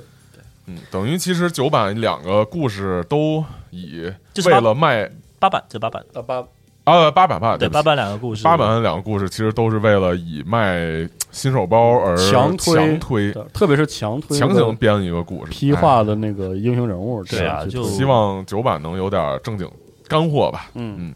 嗯，等于其实九版两个故事都以就是八为了卖八版，这八版。啊八啊八版八对八版两个故事，八版两个故事其实都是为了以卖新手包而强推强推特别是强推强行编一个故事，批化的那个英雄人物，对啊就希望九版能有点正经干货吧。嗯嗯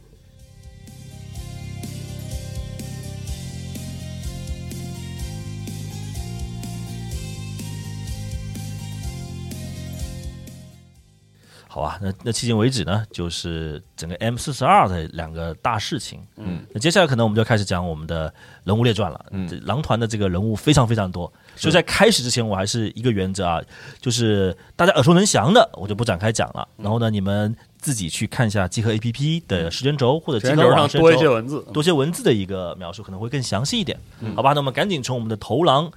好吧，那那迄今为止呢，就是整个 M 四十二的两个大事情。嗯，那接下来可能我们就要开始讲我们的人物列传了。嗯这狼团的这个人物非常非常多，所以在开始之前，我还是一个原则啊，就是大家耳熟能详的，我就不展开讲了。然后呢，你们自己去看一下集合 APP 的时间轴或者集合上多一些文字，多些文字的一个描述，可能会更详细一点，嗯好吧？那我们赶紧从我们的头狼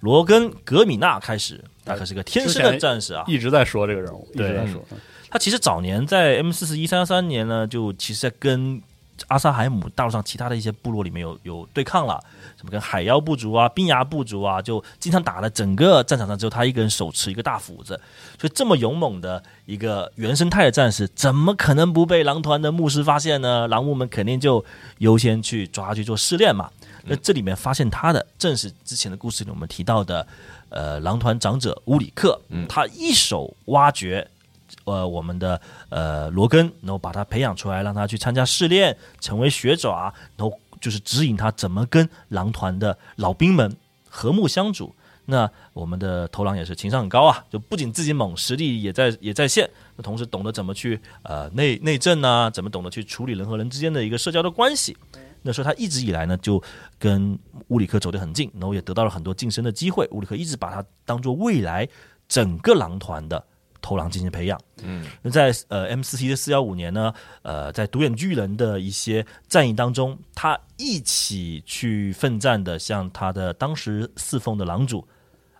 罗根格米纳开始，他可是个天生的战士啊！一直在说这个人物，一直在说。嗯他其实早年在 M 四十一三三年呢，就其实在跟阿萨海姆大陆上其他的一些部落里面有有对抗了，什么跟海妖部族啊、冰牙部族啊，就经常打了整个战场上只有他一个人手持一个大斧子，所以这么勇猛的一个原生态的战士，怎么可能不被狼团的牧师发现呢？狼牧们肯定就优先去抓去做试炼嘛。那这里面发现他的，正是之前的故事里我们提到的，呃，狼团长者乌里克，他一手挖掘。呃，我们的呃罗根，然后把他培养出来，让他去参加试炼，成为学爪，然后就是指引他怎么跟狼团的老兵们和睦相处。那我们的头狼也是情商很高啊，就不仅自己猛，实力也在也在线，那同时懂得怎么去呃内内政啊，怎么懂得去处理人和人之间的一个社交的关系。那时候他一直以来呢，就跟乌里克走得很近，然后也得到了很多晋升的机会。乌里克一直把他当做未来整个狼团的头狼进行培养。嗯，那在呃 M 四 T 的四幺五年呢，呃，在独眼巨人的一些战役当中，他一起去奋战的，像他的当时侍奉的狼主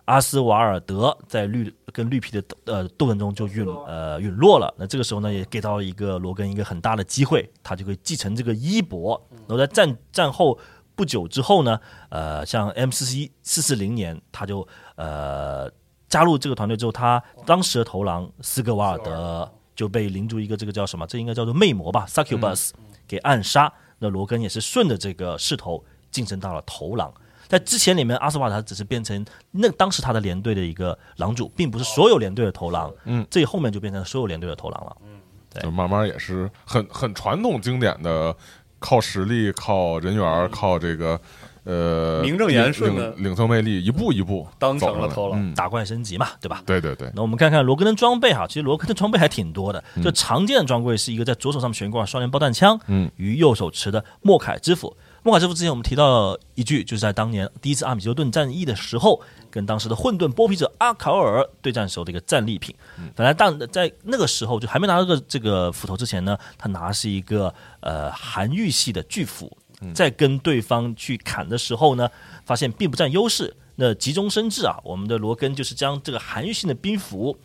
阿斯瓦尔德，在绿跟绿皮的呃斗争中就陨呃陨落了。那这个时候呢，也给到了一个罗根一个很大的机会，他就可以继承这个衣钵。然后在战战后不久之后呢，呃，像 M 四一四四零年，他就呃加入这个团队之后，他当时的头狼斯格瓦尔德就被领主一个这个叫什么？这应该叫做魅魔吧，Succubus、给暗杀。那罗根也是顺着这个势头晋升到了头狼。在之前里面，阿斯瓦尔只是变成那当时他的连队的一个狼主，并不是所有连队的头狼。嗯，这后面就变成所有连队的头狼了。嗯对慢慢也是很很传统经典的，靠实力、靠人缘、靠这个呃名正言顺的领领袖魅力，一步一步当成了头狼嗯，打怪升级嘛，对吧？对对对，那我们看看罗根的装备哈，其实罗根的装备还挺多的。嗯就常见的装备是一个在左手上悬挂双连爆弹枪，嗯，与右手持的莫凯之斧。莫凯之斧之前我们提到一句，就是在当年第一次阿米修顿战役的时候，跟当时的混沌剥皮者阿考尔对战时候的一个战利品。本来当在那个时候就还没拿到这个这个斧头之前呢，他拿的是一个呃韩愈系的巨斧，在跟对方去砍的时候呢，发现并不占优势。那急中生智啊，我们的罗根就是将这个韩愈性的兵符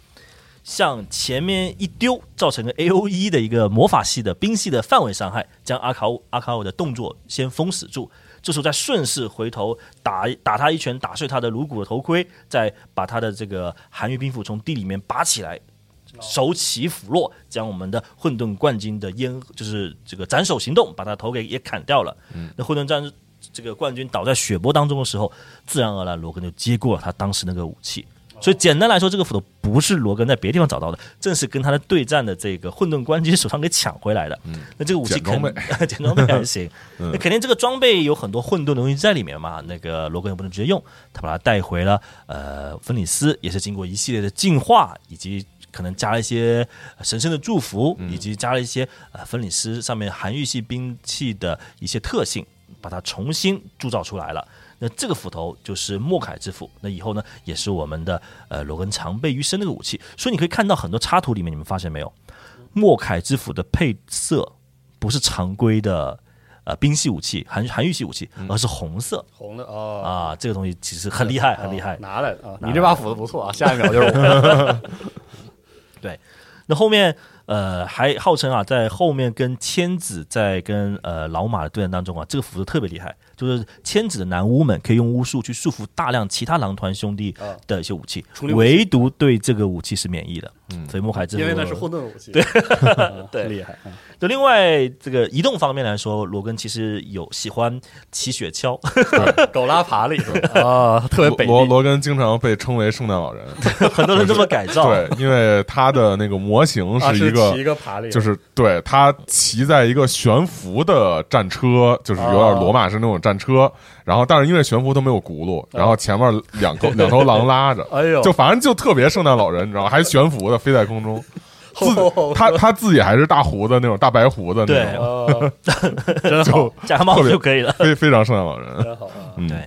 向前面一丢，造成个 A O E 的一个魔法系的兵系的范围伤害，将阿卡乌阿卡奥的动作先封死住。这时候再顺势回头打打他一拳，打碎他的颅骨的头盔，再把他的这个韩愈兵符从地里面拔起来，手起斧落，将我们的混沌冠军的烟就是这个斩首行动，把他头给也砍掉了。那混沌战这个冠军倒在血泊当中的时候，自然而然罗根就接过了他当时那个武器。所以简单来说，这个斧头不是罗根在别的地方找到的，正是跟他的对战的这个混沌冠军手上给抢回来的。那这个武器肯捡装备还行，那肯定这个装备有很多混沌的东西在里面嘛。那个罗根也不能直接用，他把它带回了呃芬里斯，也是经过一系列的进化以及。可能加了一些呃神圣的祝福，以及加了一些呃芬里斯上面韩愈系兵器的一些特性，把它重新铸造出来了。那这个斧头就是莫凯之斧，那以后呢也是我们的呃罗根常备于身那个武器。所以你可以看到很多插图里面，你们发现没有，莫凯之斧的配色不是常规的呃兵系武器、韩韩愈系武器，而是红色红的哦啊。这个东西其实很厉害，很厉害。拿来的啊！你这把斧子不错啊，下一秒就是我。对。那后面呃还号称啊，在后面跟千子在跟呃老马的对战当中啊，这个斧子特别厉害，就是千子的男巫们可以用巫术去束缚大量其他狼团兄弟啊。的一些武器，唯独对这个武器是免疫的。嗯。所以莫海之因为那是混沌武器，对。对。厉害。啊就另外这个移动方面来说，罗根其实有喜欢骑雪橇，狗拉爬犁 啊，特别北罗罗根经常被称为圣诞老人，很多人这么改造。对，因为他的那个模型啊，是一个骑一个爬犁，就是对他骑在一个悬浮的战车，就是有点罗马式那种战车，然后但是因为悬浮都没有轱辘，然后前面两头两头狼拉着，哎呦，就反正就特别圣诞老人，你知道吗？还悬浮的飞在空中，自他他自己还是大胡子那种大白胡子对那种，啊，真好，加帽子就可以了。非非常圣诞老人。真好啊！嗯，对，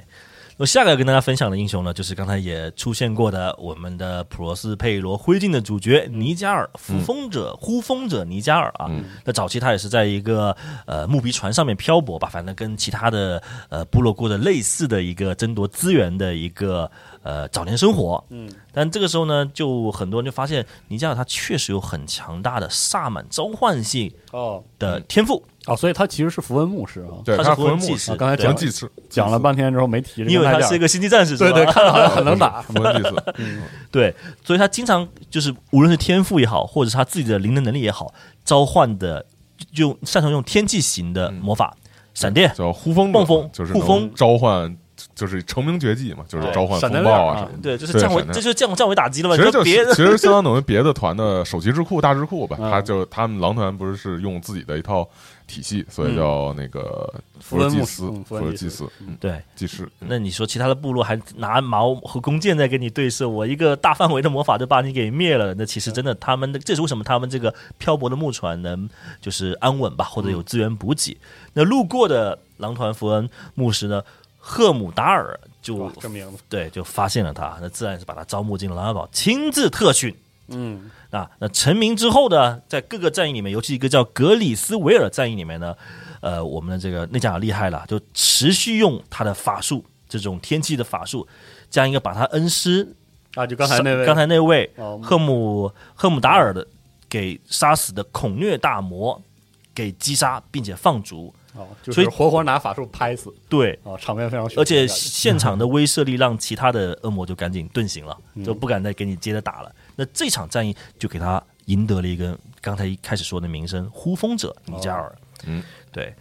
我下个要跟大家分享的英雄呢，就是刚才也出现过的我们的普罗斯佩罗灰烬的主角尼加尔，扶风者、呼风者尼加尔啊。嗯那早期他也是在一个呃木皮船上面漂泊吧，反正跟其他的呃部落过的类似的一个争夺资源的一个呃早年生活。嗯，但这个时候呢，就很多人就发现尼加尔他确实有很强大的萨满召唤性哦。的天赋。哦，所以他其实是符文牧师啊。对，他是符文牧师刚才对。符文祭司讲了半天之后没提因为他是一个星际战士，对对，看着好像很能打。符文祭司，对，所以他经常就是无论是天赋也好，或者是他自己的灵能能力也好，召唤的就擅长用天际型的魔法，闪电、叫呼风者暴风就是呼风。召唤就是成名绝技嘛，就是召唤风暴啊什么的。对，就是降维，这就是降降维打击了嘛？其实就别人其实相当等于别的团的首席智库、大智库吧，嗯他就他们狼团不是是用自己的一套体系，所以叫那个符文牧尔祭司嗯、符符文祭司尔祭司、嗯对。祭司。嗯那你说其他的部落还拿矛和弓箭在跟你对射，我一个大范围的魔法就把你给灭了。那其实真的，他们的这是为什么他们这个漂泊的木船能就是安稳吧，或者有资源补给。那路过的狼团弗恩牧师呢，赫姆达尔就，这名字，对就发现了他，那自然是把他招募进了狼牙堡，亲自特训。嗯，啊，那成名之后呢，在各个战役里面，尤其一个叫格里斯维尔战役里面呢，呃，我们的这个内加尔厉害了，就持续用他的法术，这种天气的法术，将一个把他恩师啊，就刚才那位，刚才那位哦赫姆赫姆达尔的给杀死的孔虐大魔给击杀，并且放逐。哦，就所以是活活拿法术拍死对，啊，场面非常而且现场的威慑力让其他的恶魔就赶紧遁形了，嗯就不敢再给你接着打了。那这场战役就给他赢得了一个刚才一开始说的名声——呼风者尼加尔。嗯，对。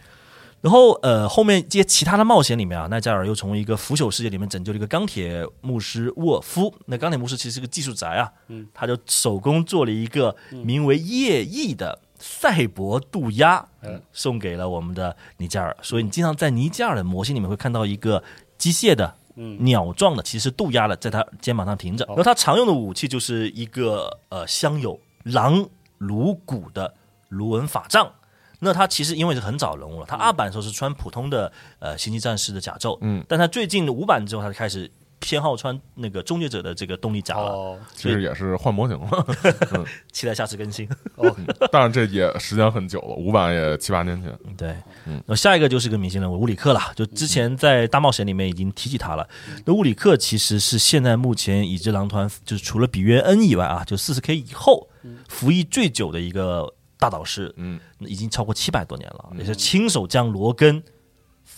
然后呃，后面这些其他的冒险里面啊，奈加尔又从一个腐朽世界里面拯救了一个钢铁牧师沃夫。那钢铁牧师其实是个技术宅啊，嗯，他就手工做了一个名为夜翼的赛博渡鸦，嗯送给了我们的尼加尔。所以你经常在尼加尔的模型里面会看到一个机械的。嗯鸟状的，其实是渡鸦的，在他肩膀上停着。然后他常用的武器就是一个呃镶有狼颅骨的卢文法杖。那他其实因为是很早人物了，他二版的时候是穿普通的呃星际战士的甲胄，嗯，但他最近五版之后，他就开始偏好穿那个终结者的这个动力甲了。哦其实也是换模型了，期待下次更新。哦，当然这也时间很久了，五版也七八年前。对，嗯那下一个就是个明星人物乌里克了，就之前在大冒险里面已经提起他了。那物理克其实是现在目前已知狼团，就是除了比约恩以外啊，就四十 K 以后服役最久的一个大导师，嗯，已经超过七百多年了，也是亲手将罗根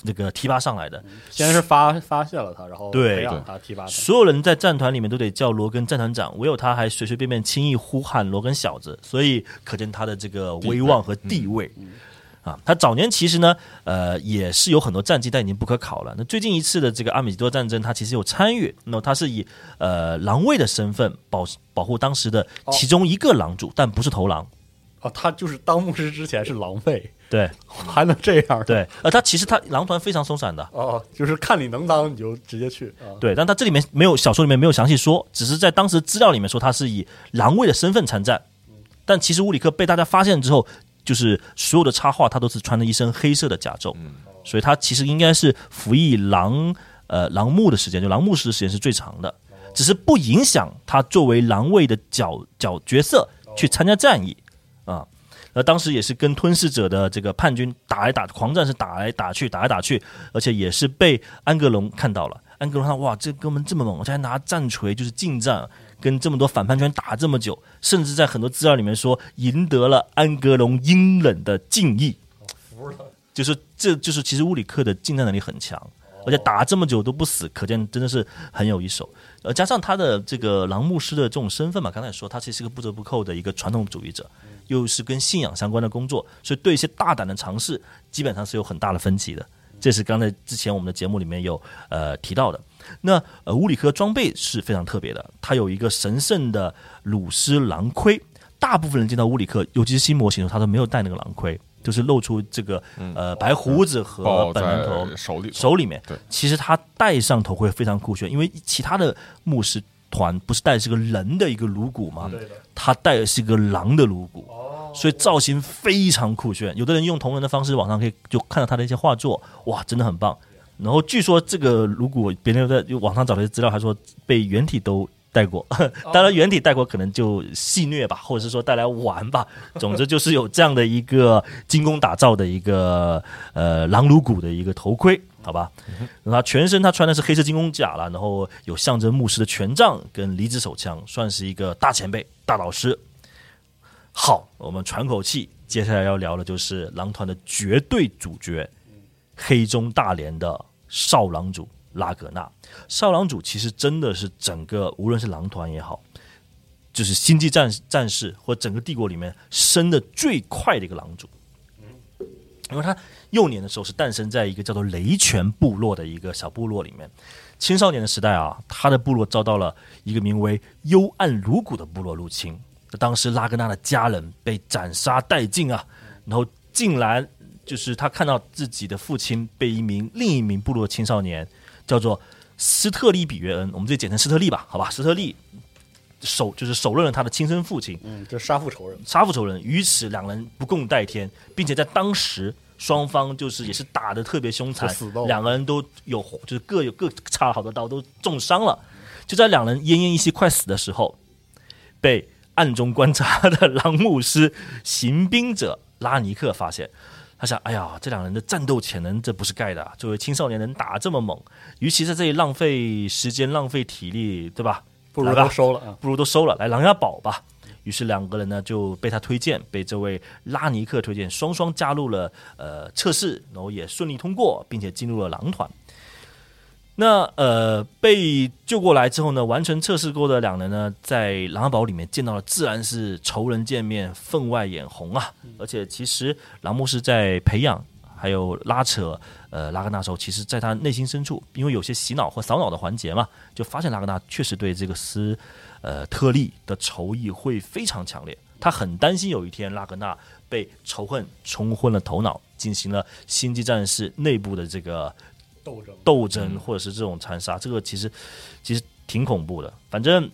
那个提拔上来的。先是发发现了他，然后对培养他提拔他，所有人在战团里面都得叫罗根战团长，唯有他还随随便便轻易呼喊罗根小子，所以可见他的这个威望和地位。啊，他早年其实呢，呃，也是有很多战绩，但已经不可考了。那最近一次的这个阿米吉多战争，他其实有参与，那么他是以呃狼卫的身份保保护当时的其中一个狼主，但不是头狼。哦，他就是当牧师之前是狼狈，对。还能这样？，对，呃，他其实他狼团非常松散的，哦，就是看你能当你就直接去啊，对，但他这里面没有小说里面没有详细说，只是在当时资料里面说他是以狼卫的身份参战，但其实乌里克被大家发现之后，就是所有的插画他都是穿着一身黑色的甲胄，所以他其实应该是服役狼呃狼牧的时间，就狼牧师的时间是最长的，只是不影响他作为狼卫的角角角色去参加战役。啊。那当时也是跟吞噬者的这个叛军打来打，狂战是打来打去，打来打去，而且也是被安格隆看到了。安格隆看哇，这哥们这么猛，而且还拿战锤，就是近战，跟这么多反叛军打这么久，甚至在很多资料里面说赢得了安格隆阴冷的敬意。就是这就是其实乌里克的近战能力很强，而且打这么久都不死，可见真的是很有一手。呃，加上他的这个狼牧师的这种身份嘛，刚才也说他其实是个不折不扣的一个传统主义者，又是跟信仰相关的工作，所以对一些大胆的尝试基本上是有很大的分歧的。这是刚才之前我们的节目里面有呃提到的。那呃乌里克装备是非常特别的，它有一个神圣的鲁斯狼盔。大部分人见到乌里克，尤其是新模型的时候，他都没有戴那个狼盔，就是露出这个呃白胡子和抱本人头手里，手里面对，其实他戴上头盔非常酷炫，因为其他的牧师团不是带的是个人的一个颅骨吗？对的，他带的是一个狼的颅骨，所以造型非常酷炫。有的人用同人的方式，网上可以就看到他的一些画作，哇，真的很棒。然后据说这个颅骨，别人在网上找了一些资料，还说被原体都戴过，当然原体戴过可能就戏虐吧，或者是说带来玩吧。总之就是有这样的一个精工打造的一个呃狼颅骨的一个头盔，好吧？那他全身他穿的是黑色金工甲了，然后有象征牧师的权杖跟离子手枪，算是一个大前辈、大老师。好，我们喘口气，接下来要聊的就是狼团的绝对主角——黑中大连的少狼主拉格纳。少狼主其实真的是整个无论是狼团也好，就是星际战战士或整个帝国里面升的最快的一个狼主。因为他幼年的时候是诞生在一个叫做雷泉部落的一个小部落里面。青少年的时代啊，他的部落遭到了一个名为幽暗颅骨的部落入侵。当时拉格纳的家人被斩杀殆尽啊，然后竟然就是他看到自己的父亲被一名另一名部落青少年叫做斯特利比约恩，我们这简称斯特利吧，好吧，斯特利手就是手刃了他的亲生父亲，嗯，就杀父仇人，杀父仇人，于此两人不共戴天，并且在当时双方就是也是打的特别凶残两个人都有就是各有各插了好多刀，都重伤了。就在两人奄奄一息快死的时候，被暗中观察的狼牧师行兵者拉尼克发现。他想，哎呀，这两人的战斗潜能这不是盖的啊！作为青少年能打这么猛，与其在这里浪费时间、浪费体力，对吧？不如都收了啊。不如都收了，来琅琊堡吧。于是两个人呢就被他推荐，被这位拉尼克推荐，双双加入了呃测试，然后也顺利通过，并且进入了狼团。那呃被救过来之后呢，完成测试过的两人呢，在狼堡里面见到了，自然是仇人见面，分外眼红啊！而且其实狼牧师在培养还有拉扯呃拉格纳时候，其实在他内心深处，因为有些洗脑或扫脑的环节嘛，就发现拉格纳确实对这个斯呃特利的仇意会非常强烈。他很担心有一天拉格纳被仇恨冲昏了头脑，进行了星际战士内部的这个斗争，斗 争或者是这种残杀，这个其实其实挺恐怖的。反正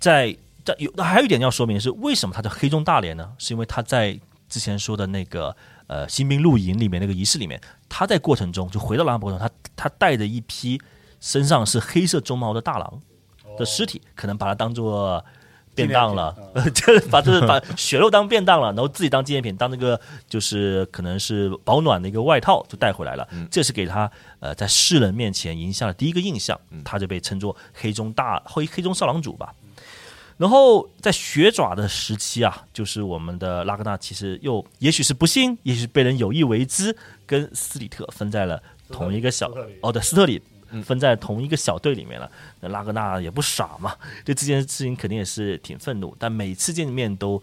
在在有还有一点要说明是，为什么他叫黑中大连呢？是因为他在之前说的那个呃新兵露营里面那个仪式里面，他在过程中就回到狼过程中，他他带着一批身上是黑色鬃毛的大狼的尸体，可能把它当做。便当了 就是把就是把血肉当便当了，然后自己当纪念品，当那个就是可能是保暖的一个外套就带回来了。这是给他呃在世人面前赢下了第一个印象，他就被称作黑中大黑黑中少狼主吧。然后在血爪的时期啊，就是我们的拉格纳其实又也许是不幸，也许是被人有意为之，跟斯里特分在了同一个小哦对斯特里分在同一个小队里面了。那拉格纳也不傻嘛，对这件事情肯定也是挺愤怒，但每次见面都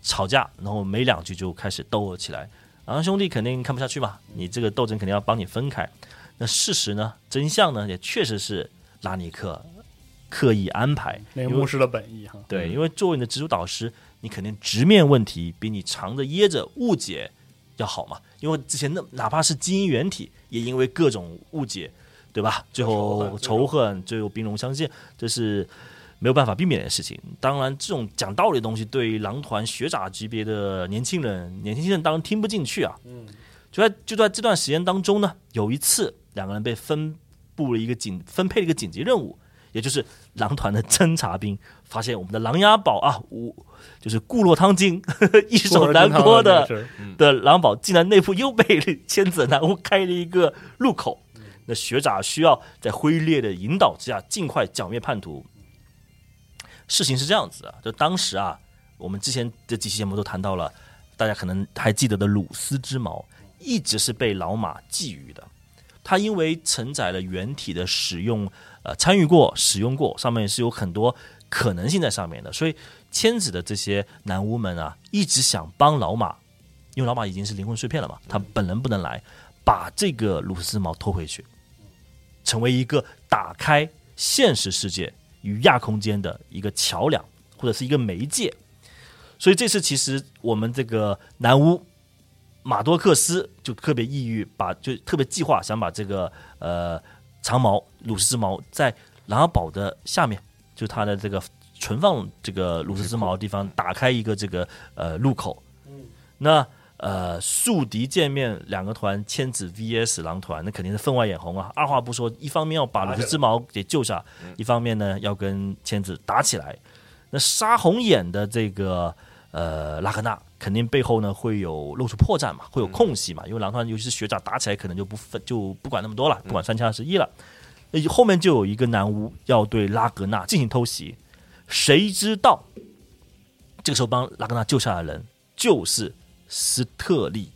吵架，然后没两句就开始斗了起来。然后兄弟肯定看不下去嘛，你这个斗争肯定要帮你分开。那事实呢，真相呢，也确实是拉尼克刻意安排，那个牧师的本意哈。对，因为作为你的直属导师，你肯定直面问题比你藏着掖着误解要好嘛。因为之前那哪怕是基因原体，也因为各种误解，对吧？最后仇仇恨，最后兵戎相见，这是没有办法避免的事情。当然，这种讲道理的东西，对于狼团学长级别的年轻人，年轻人当然听不进去啊。嗯，就在就在这段时间当中呢，有一次两个人被分布了一个紧分配了一个紧急任务，也就是狼团的侦察兵发现我们的狼牙堡啊，五就是固若汤金，易守难攻的是的狼堡，竟然内部又被千子南屋开了一个入口。那学长需要在灰烈的引导之下，尽快剿灭叛徒。事情是这样子啊，就当时啊，我们之前这几期节目都谈到了，大家可能还记得的鲁斯之矛，一直是被老马觊觎的。它因为承载了原体的使用，呃，参与过、使用过，上面是有很多可能性在上面的，所以千子的这些男巫们啊，一直想帮老马，因为老马已经是灵魂碎片了嘛，他本人不能来，把这个鲁斯毛拖回去，成为一个打开现实世界与亚空间的一个桥梁，或者是一个媒介。所以这次其实我们这个南巫马多克斯就特别抑郁，把就特别计划想把这个呃长矛鲁斯之矛在琅琊堡的下面，就是它的这个存放这个鲁斯之矛的地方打开一个这个呃入口。那呃宿敌见面，两个团千子 VS 狼团，那肯定是分外眼红啊！二话不说，一方面要把鲁斯之矛给救下，一方面呢要跟千子打起来。那杀红眼的这个呃拉格纳，肯定背后呢会有露出破绽嘛，会有空隙嘛，因为狼团尤其是学长打起来，可能就不分就不管那么多了，不管三七二十一了。那后面就有一个男巫要对拉格纳进行偷袭，谁知道这个时候帮拉格纳救下的人就是斯特利，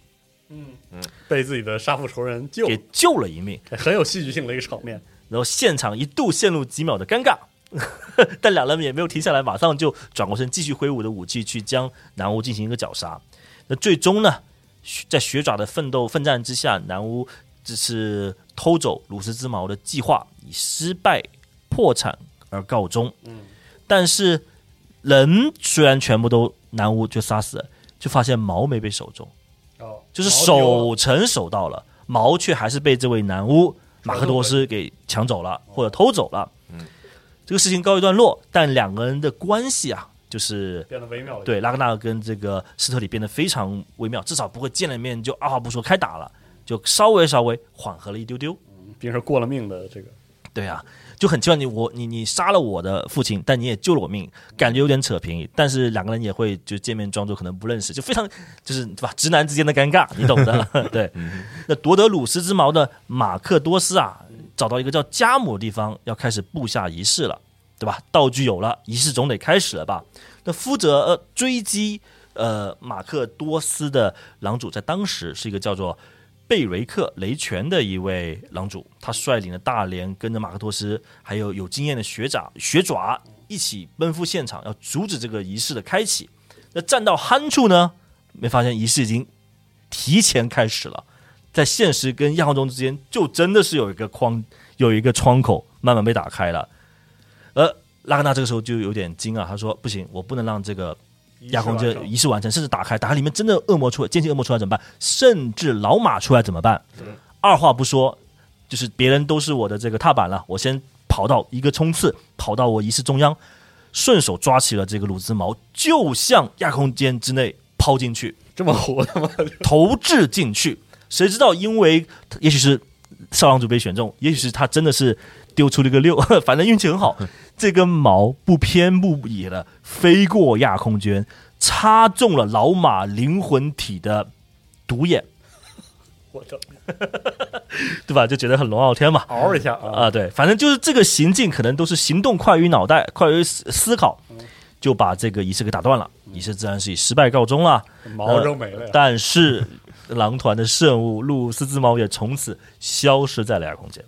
嗯嗯被自己的杀父仇人救，给救了一命。很有戏剧性的一个场面。然后现场一度陷入几秒的尴尬，但两人也没有停下来，马上就转过身继续挥舞着武器去将男巫进行一个绞杀。那最终呢，在血爪的奋斗奋战之下，南巫这次偷走鲁斯之矛的计划以失败破产而告终。嗯，但是人虽然全部都南巫就杀死了，就发现矛没被手中，哦，就是守城守到了，矛却还是被这位南巫马克多斯给抢走了或者偷走了。嗯，这个事情告一段落，但两个人的关系啊，就是变得微妙了。对拉格纳尔跟这个斯特里变得非常微妙，至少不会见了面就二话不说开打了，就稍微稍微缓和了一丢丢。毕竟是过了命的这个，对啊，就很奇怪，你我你你杀了我的父亲，但你也救了我命，感觉有点扯平。但是两个人也会就见面装作可能不认识，就非常就是对吧？直男之间的尴尬，你懂的。对，那夺得鲁斯之矛的马克多斯啊，找到一个叫加姆的地方，要开始布下仪式了，对吧？道具有了，仪式总得开始了吧？那负责呃追击呃马克多斯的狼主，在当时是一个叫做贝瑞克雷泉的一位狼主，他率领了大连，跟着马克多斯还有有经验的学长学爪一起奔赴现场，要阻止这个仪式的开启。那站到酣处呢，没发现仪式已经提前开始了，在现实跟亚空中之间，就真的是有一个框，有一个窗口慢慢被打开了。而拉格纳这个时候就有点惊啊，他说：“不行，我不能让这个亚空间仪式完成，甚至打开，打开里面真的恶魔出来，奸细恶魔出来怎么办？甚至老马出来怎么办？二话不说，就是别人都是我的这个踏板了，我先跑到一个冲刺，跑到我仪式中央，顺手抓起了这个鲁兹矛，就向亚空间之内抛进去，这么糊的吗？投掷进去。谁知道，因为也许是少郎主被选中，也许是他真的是丢出了一个六，反正运气很好，这根毛不偏不倚的飞过亚空间，插中了老马灵魂体的独眼，我操，对吧？就觉得很龙傲天嘛。嗷一下啊！啊，对，反正就是这个行径，可能都是行动快于脑袋，快于思思考，就把这个仪式给打断了。仪式自然是以失败告终了。毛扔没了！但是狼团的圣物路斯之矛也从此消失在了亚空间。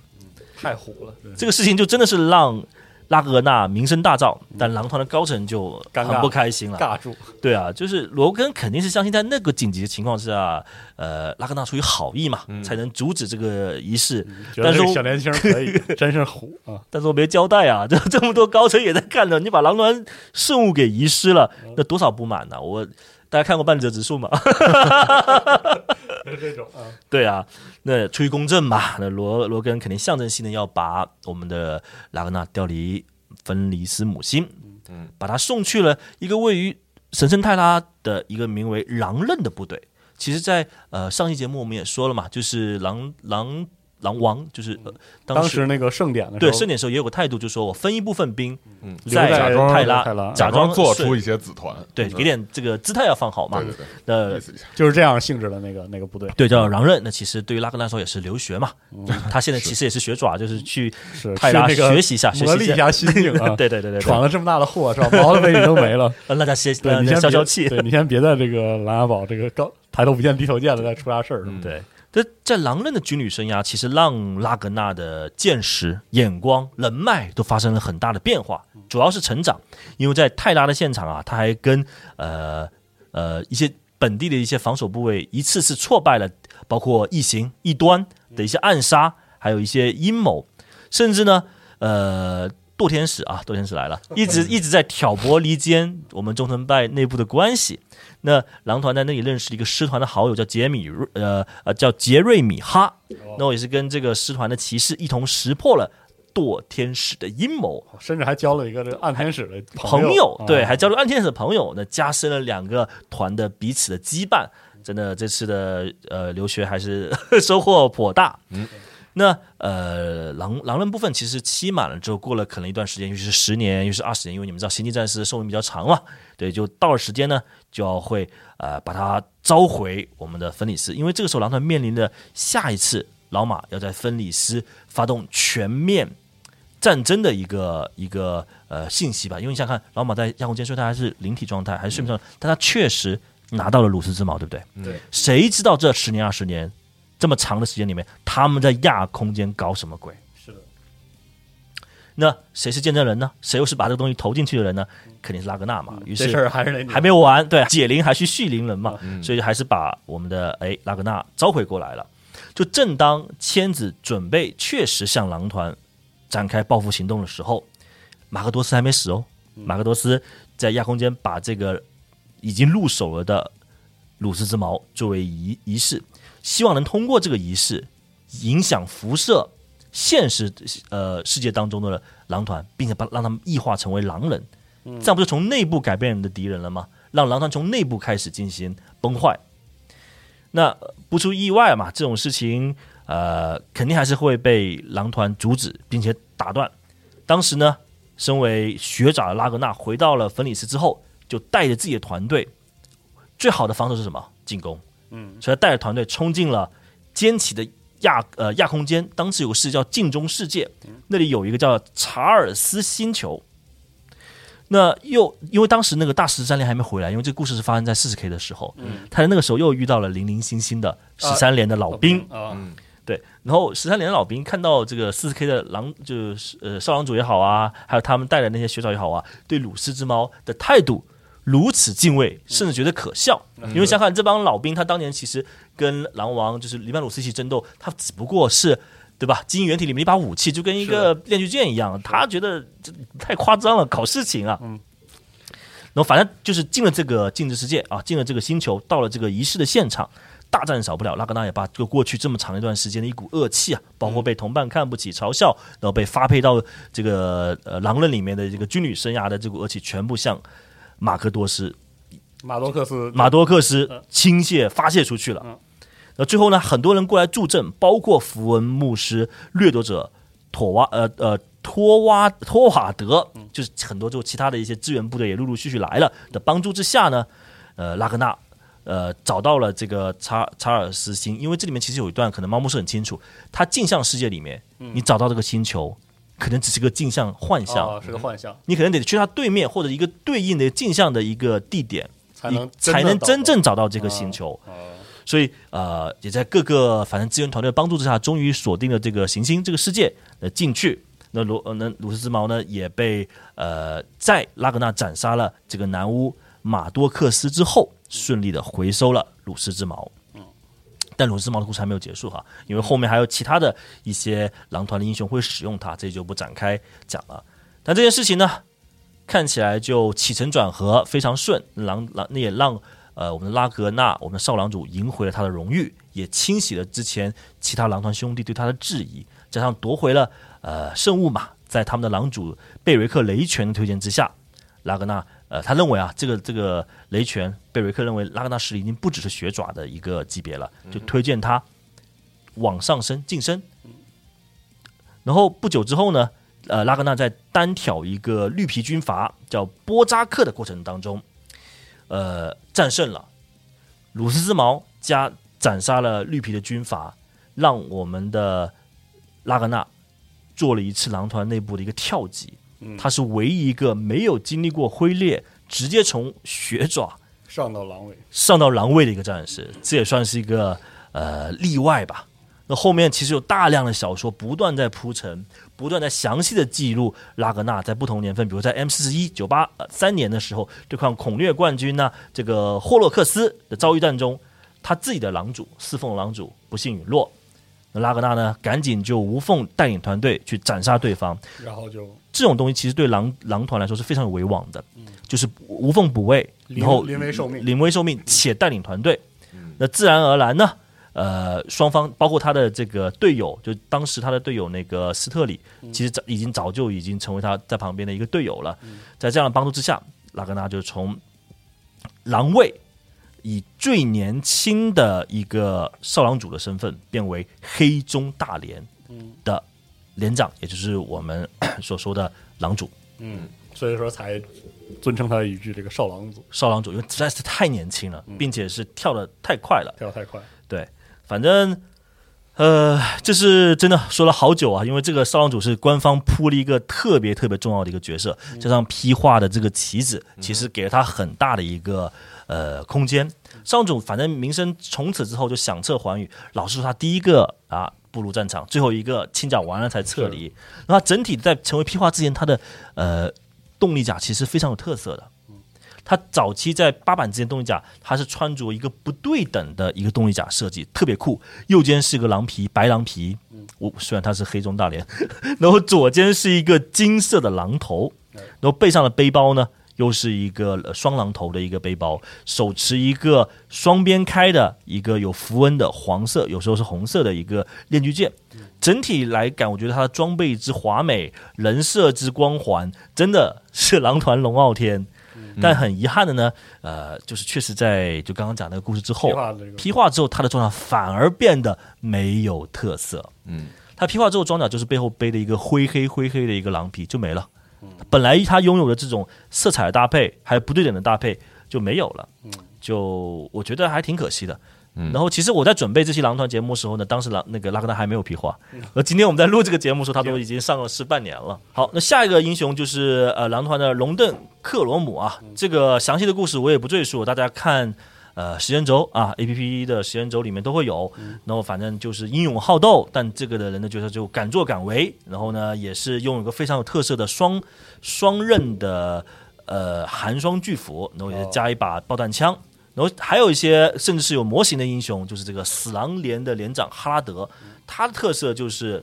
太糊了，这个事情就真的是让拉格纳名声大噪，但狼团的高层就很不开心了。尬住。对啊，就是罗根肯定是相信在那个紧急的情况下，呃，拉格纳出于好意嘛，才能阻止这个仪式。但是小年轻可以，真是虎啊！但是我没交代啊，这这么多高层也在看着，你把狼团圣物给遗失了，那多少不满呢、我大家看过半泽直树吗？是这种啊，对啊，那出于公正嘛，那罗罗根肯定象征性的要把我们的拉格纳调离芬尼斯母星，嗯，把他送去了一个位于神圣泰拉的一个名为狼刃的部队。其实在，呃上期节目我们也说了嘛，就是狼狼狼王，就是、呃、当当时那个盛典的时候，对盛典的时候也有个态度，就是说我分一部分兵嗯，在泰拉假装假装做出一些子团，对，嗯。给点这个姿态要放好嘛。对。对对，那就是这样性质的那个那个部队，对叫狼刃，那其实对于拉格纳来说也是留学嘛。嗯。他现在其实也是学爪，就是去泰拉学习一下，学习磨砺一下心境啊！对对对对对，闯了这么大的祸是吧？毛的位置都没了，让大家歇你先消消气。对你先别在这个琅琊堡这个高抬头不见低头见的再出啥事儿。嗯。对，这在狼人的军旅生涯，其实让拉格纳的见识、眼光、人脉都发生了很大的变化，主要是成长。因为在泰拉的现场啊，他还跟呃呃一些本地的一些防守部位一次次挫败了，包括异形、异端的一些暗杀，还有一些阴谋，甚至呢，呃。堕天使啊，堕天使来了，一直一直在挑拨离间我们中藤派内部的关系。那狼团在那里认识了一个师团的好友，叫杰米瑞，呃呃，叫杰瑞米哈。那我也是跟这个师团的骑士一同识破了堕天使的阴谋。甚至还交了一个这个暗天使的朋友友，，对，啊还交了暗天使的朋友，那加深了两个团的彼此的羁绊。真的，这次的呃留学还是 收获颇大。嗯，那呃狼狼人部分其实期满了之后，过了可能一段时间，尤其是十年，尤其是二十年，因为你们知道星际战士寿命比较长嘛，对，就到了时间呢，就要会呃把它召回我们的芬里斯，因为这个时候狼团面临的下一次老马要在芬里斯发动全面战争的一个一个呃信息吧，因为你想想看，老马在亚空间虽然他还是灵体状态，还是睡眠状态，但他确实拿到了鲁斯之矛，对不对？对，谁知道这十年二十年这么长的时间里面，他们在亚空间搞什么鬼？是的，那谁是见证人呢？谁又是把这个东西投进去的人呢？肯定是拉格纳嘛。于这事是儿还是得还没完，对，解铃还须系铃人嘛，嗯所以还是把我们的哎拉格纳召回过来了。就正当千子准备确实向狼团展开报复行动的时候，马克多斯还没死哦。嗯马克多斯在亚空间把这个已经入手了的鲁斯之矛作为仪仪式，希望能通过这个仪式影响辐射现实呃世界当中的狼团，并且把让他们异化成为狼人，这样不就从内部改变人的敌人了吗？让狼团从内部开始进行崩坏。那不出意外嘛，这种事情呃肯定还是会被狼团阻止并且打断。当时呢，身为学长的拉格纳回到了芬里斯之后，就带着自己的团队，最好的防守是什么？进攻。嗯，所以他带着团队冲进了坚奇的亚呃亚空间。当时有个世界叫镜中世界，那里有一个叫查尔斯星球。那又因为当时那个大十三连还没回来，因为这个故事是发生在四十 K 的时候，嗯他在那个时候又遇到了零零星星的十三连的老兵，啊，对，然后十三连的老兵看到这个四十 K 的狼，就是呃少狼主也好啊，还有他们带的那些学长也好啊，对鲁斯之猫的态度如此敬畏，甚至觉得可笑。因为想想看，这帮老兵他当年其实跟狼王就是黎曼鲁斯一起争斗，他只不过是。对吧？基因原体里面一把武器，就跟一个链锯剑一样，他觉得这太夸张了，搞事情啊。嗯。然后反正就是进了这个镜子世界啊，进了这个星球，到了这个仪式的现场，大战少不了，拉格纳也把这个过去这么长一段时间的一股恶气啊，包括被同伴看不起、嘲笑，然后被发配到这个呃狼人里面的这个军旅生涯的这股恶气，全部向马克多斯、马多克斯。马多克斯倾泻发泄出去了。嗯。那最后呢，很多人过来助阵，包括符文牧师、掠夺者、托瓦呃呃托瓦托瓦德，就是很多就其他的一些支援部队也陆陆续续来了的帮助之下呢，呃拉格纳呃找到了这个查查尔斯星，因为这里面其实有一段可能猫牧师很清楚，他镜像世界里面，你找到这个星球，可能只是个镜像幻象，啊，是个幻象，你可能得去它对面或者一个对应的镜像的一个地点，才能你才能真正正找到这个星球。啊所以呃，也在各个反正资源团队的帮助之下，终于锁定了这个行星这个世界呃进去。那鲁呃那鲁斯之矛呢也被呃在拉格纳斩杀了这个南巫马多克斯之后，顺利的回收了鲁斯之矛。但鲁斯之矛的故事还没有结束哈，因为后面还有其他的一些狼团的英雄会使用它，这就不展开讲了。但这件事情呢，看起来就起承转合非常顺，狼狼那也让呃我们的拉格纳，我们的少狼主赢回了他的荣誉，也清洗了之前其他狼团兄弟对他的质疑，加上夺回了呃圣物嘛，在他们的狼主贝瑞克雷拳的推荐之下，拉格纳呃他认为啊这个这个雷拳贝瑞克认为拉格纳实力已经不只是血爪的一个级别了，就推荐他往上升晋升。然后不久之后呢，呃，拉格纳在单挑一个绿皮军阀叫波扎克的过程当中，呃，战胜了鲁斯之矛加斩杀了绿皮的军阀，让我们的拉格纳做了一次狼团内部的一个跳级。他是唯一一个没有经历过灰猎，直接从血爪上到狼尾，上到狼尾的一个战士，这也算是一个呃例外吧。那后面其实有大量的小说不断在铺陈，不断在详细的记录拉格纳在不同年份，比如在 M 四十一九八三年的时候对抗恐虐冠军呢、这个霍洛克斯的遭遇战中，他自己的狼主四凤狼主不幸陨落，那拉格纳呢赶紧就无缝带领团队去斩杀对方，然后就这种东西其实对狼狼团来说是非常有威望的，就是无缝补位，然后临危受命临危受命且带领团队，那自然而然呢，呃，双方包括他的这个队友，就当时他的队友那个斯特里，其实早已经早就已经成为他在旁边的一个队友了，在这样的帮助之下，拉格纳就从狼卫以最年轻的一个少郎主的身份变为黑中大连的连长，也就是我们 所说的狼主。嗯，所以说才尊称他一句这个少郎主，少郎主，因为实在是太年轻了，并且是跳的太快了。跳得太快，对，反正呃，这是真的说了好久啊，因为这个少郎主是官方铺了一个特别特别重要的一个角色，加上批画的这个棋子，其实给了他很大的一个呃空间。少狼主反正名声从此之后就响彻寰宇，老实说，他第一个啊步入战场，最后一个清剿完了才撤离。然后整体在成为批化之前，他的呃动力甲其实非常有特色的。他早期在八版之前动力甲，他是穿着一个不对等的一个动力甲设计，特别酷。右肩是个狼皮，白狼皮，我、虽然他是黑中大连，然后左肩是一个金色的狼头，然后背上的背包呢，又是一个呃双狼头的一个背包，手持一个双边开的一个有符文的黄色，有时候是红色的一个链锯剑。整体来感，我觉得它的装备之华美，人设之光环，真的是狼团龙傲天。但很遗憾的呢，呃，就是确实在就刚刚讲那个故事之后批，化之后，他的装甲反而变得没有特色。嗯，他批化之后，装甲就是背后背的一个灰黑灰黑的一个狼皮就没了。本来他拥有的这种色彩的搭配，还有不对等的搭配就没有了。就我觉得还挺可惜的。然后其实我在准备这期狼团节目的时候呢，当时狼那个拉格纳还没有皮划，而今天我们在录这个节目的时候，他都已经上了市半年了。好，那下一个英雄就是呃狼团的龙邓克罗姆啊，这个详细的故事我也不赘述，大家看呃时间轴啊 A P P 的时间轴里面都会有。然后反正就是英勇好斗，但这个的人呢就是就敢作敢为，然后呢也是拥有一个非常有特色的双双刃的呃寒霜巨斧，然后也加一把爆弹枪。然后还有一些甚至是有模型的英雄，就是这个死狼连的连长哈拉德，他的特色就是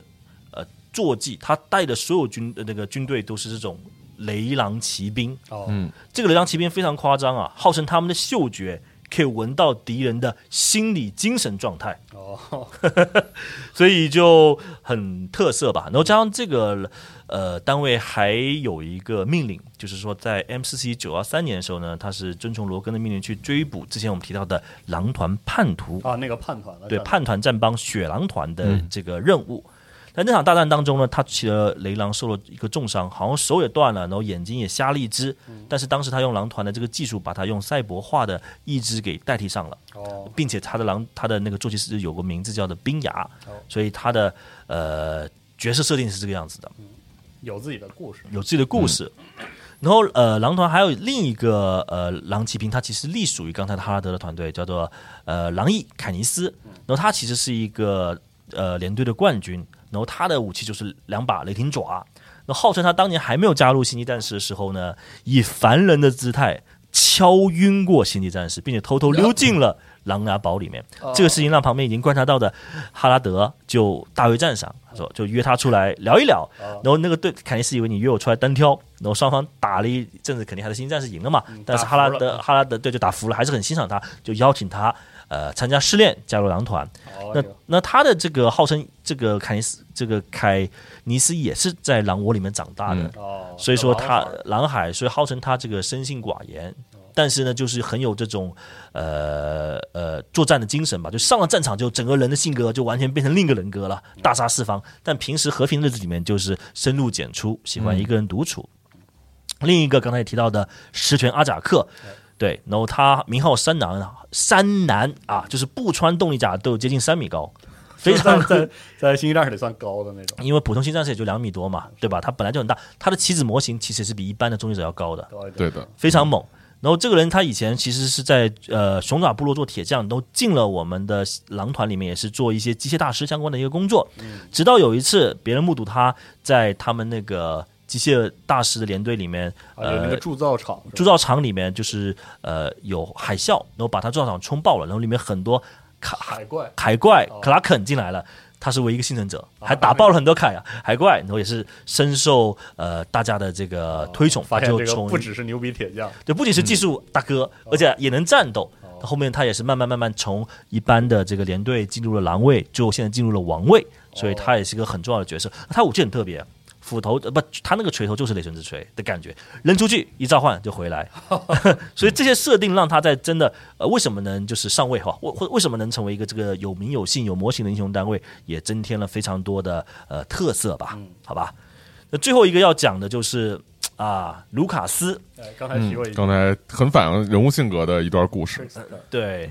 呃坐骑，他带的所有军呃那个军队都是这种雷狼骑兵。哦，嗯这个雷狼骑兵非常夸张啊，号称他们的嗅觉可以闻到敌人的心理精神状态。哦，所以就很特色吧。然后加上这个呃单位还有一个命令，就是说在 M 四 C 九幺三年的时候呢，他是遵从罗根的命令去追捕之前我们提到的狼团叛徒，啊，那个叛团了，对叛团战帮雪狼团的嗯这个任务。在那场大战当中呢，他骑了雷狼受了一个重伤，好像手也断了，然后眼睛也瞎了一只。但是当时他用狼团的这个技术，把他用赛博化的一只给代替上了。哦，并且他的狼他的那个坐骑师有个名字叫做冰牙哦，所以他的呃角色设定是这个样子的，有自己的故事，有自己的故事。然后呃，狼团还有另一个呃狼骑兵，他其实隶属于刚才的哈拉德的团队，叫做呃狼翼凯尼斯。然后他其实是一个呃连队的冠军，然后他的武器就是两把雷霆爪。那号称他当年还没有加入星际战士的时候呢，以凡人的姿态敲晕过星际战士，并且偷偷溜进了狼牙堡里面。这个事情让旁边已经观察到的哈拉德就大为赞赏，他说就约他出来聊一聊。然后那个对肯定是以为你约我出来单挑，然后双方打了一阵子，肯定还是星际战士赢了嘛。但是哈拉德哈拉德对就打服了，还是很欣赏他，就邀请他呃参加试炼，加入狼团。哦，那那他的这个号称这个凯尼斯这个凯尼斯也是在狼窝里面长大的，嗯哦，所以说他狼海，所以号称他这个生性寡言，但是呢，就是很有这种呃呃作战的精神吧，就上了战场就整个人的性格就完全变成另一个人格了，大杀四方。但平时和平日子里面就是深入简出，喜欢一个人独处。另一个刚才也提到的石泉阿贾克。对，然后他名号山南，山南啊，就是不穿动力甲都有接近三米高，非常在在在星际战士里算高的那种，因为普通新战士也就两米多嘛，对吧？它本来就很大，它的棋子模型其实是比一般的终结者要高的，对的，非常猛。然后这个人他以前其实是在呃熊爪部落做铁匠，都进了我们的狼团里面，也是做一些机械大师相关的一个工作。直到有一次，别人目睹他在他们那个机械大师的连队里面，呃，有那呃个铸造厂，铸造厂里面就是呃有海啸，然后把他铸造厂冲爆了，然后里面很多卡海怪，海怪哦。克拉肯进来了，他是唯一一个幸存者，还打爆了很多凯啊海怪，然后也是深受呃大家的这个推崇，发现这个不只是牛逼铁匠，对，不仅是技术大哥，而且也能战斗。后面他也是慢慢慢慢从一般的这个连队进入了狼位，最后现在进入了王位，所以他也是一个很重要的角色。他武器很特别，斧头呃不，他那个锤头就是雷神之锤的感觉，扔出去一召唤就回来。所以这些设定让他在真的呃为什么能就是上位哈，为为为什么能成为一个这个有名有姓有模型的英雄单位，也增添了非常多的呃特色吧，好吧。那最后一个要讲的就是啊，卢卡斯，哎，刚才提过刚，才很反映人物性格的一段故事，对，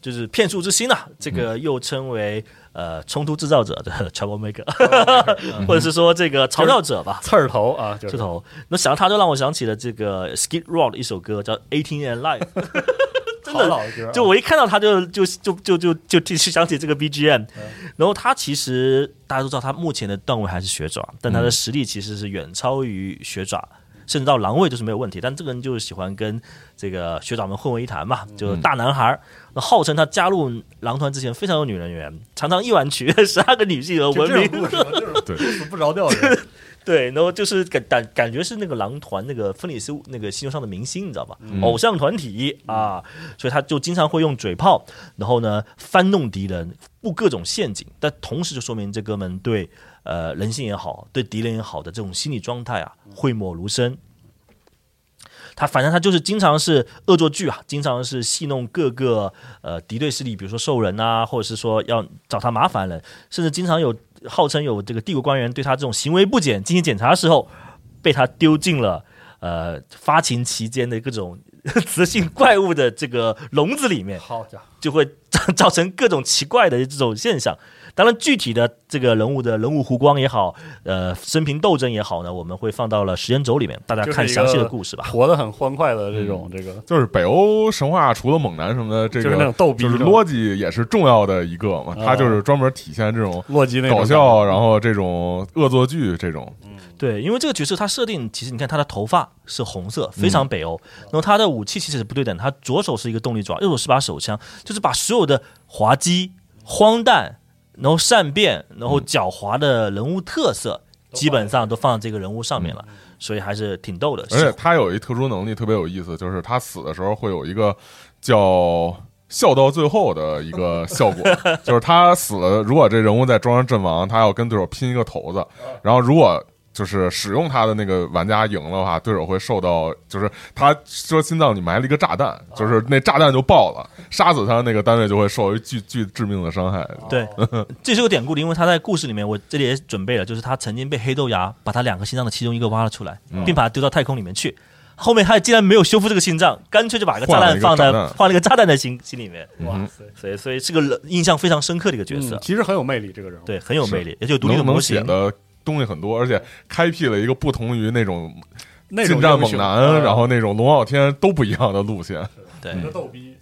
就是骗术之心啊，这个又称为呃冲突制造者的 troublemaker，或者是说这个嘲笑者吧。刺儿头啊，就是这头，那想到他就让我想起了这个 Skid Row 的一首歌，叫《Eighteen and Life》，好好的老的歌啊，就我一看到他就就就就就就就想起这个 BGM，嗯然后他其实大家都知道他目前的段位还是学爪，但他的实力其实是远超于学爪。甚至到狼位都是没有问题，但这个人就是喜欢跟这个学长们混为一谈嘛，就是大男孩儿。那号称他加入狼团之前非常有女人缘，常常一晚娶 十二个女性而就闻名。就是对不着调的，对，然后就是感感感觉是那个狼团那个芬里斯那个星球上的明星，你知道吧？嗯偶像团体啊，所以他就经常会用嘴炮，然后呢翻弄敌人，布各种陷阱，但同时就说明这哥们对呃人性也好，对敌人也好的这种心理状态啊，讳莫如深。他反正他就是经常是恶作剧啊，经常是戏弄各个呃敌对势力，比如说兽人啊，或者是说要找他麻烦人，甚至经常有号称有这个帝国官员对他这种行为不检进行检查的时候，被他丢进了呃发情期间的各种 雌性怪物的这个笼子里面，好家伙，就会造造成各种奇怪的这种现象。当然，具体的这个人物的人物弧光也好，呃，生平斗争也好呢，我们会放到了时间轴里面，大家看详细的故事吧。活得很欢快的这种这个，就是北欧神话除了猛男什么的，这就是那种个就是逗逼这种。逻辑也是重要的一个嘛，啊。它就是专门体现这种洛基那种。搞笑，然后这种恶作剧这种，对，因为这个角色他设定，其实你看他的头发是红色，非常北欧。然后他的武器其实是不对等，他左手是一个动力爪，右手是把手枪，就是把所有的滑稽、荒诞，然后善变，然后狡猾的人物特色，基本上都放在这个人物上面了，所以还是挺逗的。而且他有一特殊能力特别有意思，就是他死的时候会有一个叫。笑到最后的一个 效果，就是他死了。如果这人物在装上阵亡，他要跟对手拼一个头子，然后如果就是使用他的那个玩家赢了的话，对手会受到，就是他说心脏里埋了一个炸弹，就是那炸弹就爆了，杀死他那个单位就会受一巨巨致命的伤害。对，这是个典故的，因为他在故事里面，我这里也准备了，就是他曾经被黑豆芽把他两个心脏的其中一个挖了出来，并把它丢到太空里面去。后面他竟然没有修复这个心脏，干脆就把一个炸弹放在放了一个炸弹在心心里面，哇塞，所以所以是个印象非常深刻的一个角色。嗯，，其实很有魅力这个人物，对，很有魅力，而且有独立的能能模型写。的东西很多，而且开辟了一个不同于那种近战猛男，嗯然后那种龙傲天都不一样的路线。对，一个逗逼，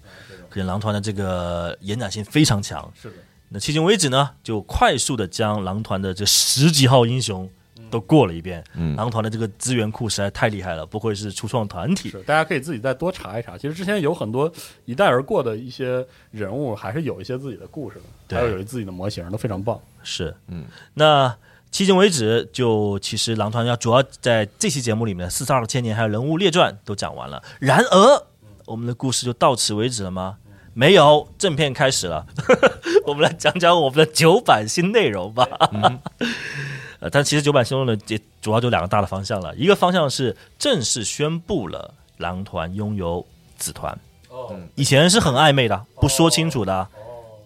可见狼团的这个延展性非常强。是的，那迄今为止呢，就快速的将狼团的这十几号英雄都过了一遍。嗯狼团的这个资源库实在太厉害了，不愧是初创团体。是大家可以自己再多查一查。其实之前有很多一带而过的一些人物，还是有一些自己的故事的，对还有有自己的模型，都非常棒。是，嗯，那迄今为止，就其实狼团要主要在这期节目里面四十二个千年还有人物列传都讲完了。然而，我们的故事就到此为止了吗？没有，正片开始了，我们来讲讲我们的九版新内容吧。呃，但其实九版新内容呢，也主要就两个大的方向了，一个方向是正式宣布了狼团拥有子团，哦以前是很暧昧的，不说清楚的。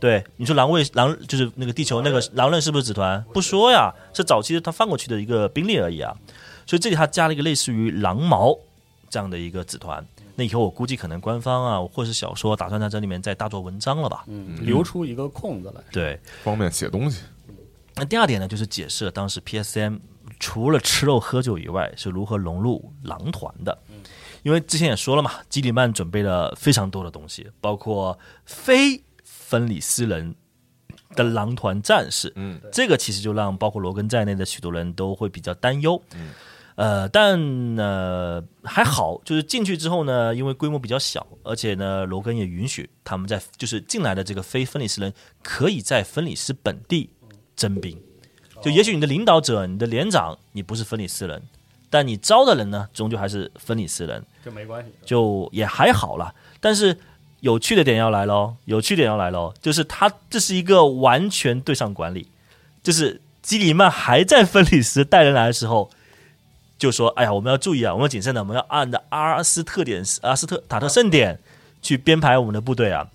对，你说狼卫狼就是那个地球那个狼人是不是子团？不说呀，是早期他放过去的一个兵力而已啊。所以这里他加了一个类似于狼毛这样的一个子团。那以后我估计可能官方啊，或是小说打算在这里面再大做文章了吧？嗯，留出一个空子来。对。方便写东西。那第二点呢，就是解释了当时 PSM 除了吃肉喝酒以外，是如何融入狼团的。因为之前也说了嘛，基里曼准备了非常多的东西，包括非分里斯人的狼团战士。嗯，这个其实就让包括罗根在内的许多人都会比较担忧。嗯，呃，但呢还好，就是进去之后呢，因为规模比较小，而且呢，罗根也允许他们在就是进来的这个非分里斯人可以在分里斯本地征兵。就也许你的领导者、你的连长，你不是分里斯人，但你招的人呢，终究还是分里斯人。就没关系，就也还好啦。但是有趣的点要来喽，有趣点要来喽，就是他这是一个完全对上管理，就是基里曼还在芬里斯带人来的时候，就说：“哎呀，我们要注意啊，我们要谨慎的，我们要按照阿尔斯特点、阿斯特塔特盛典去编排我们的部队啊。”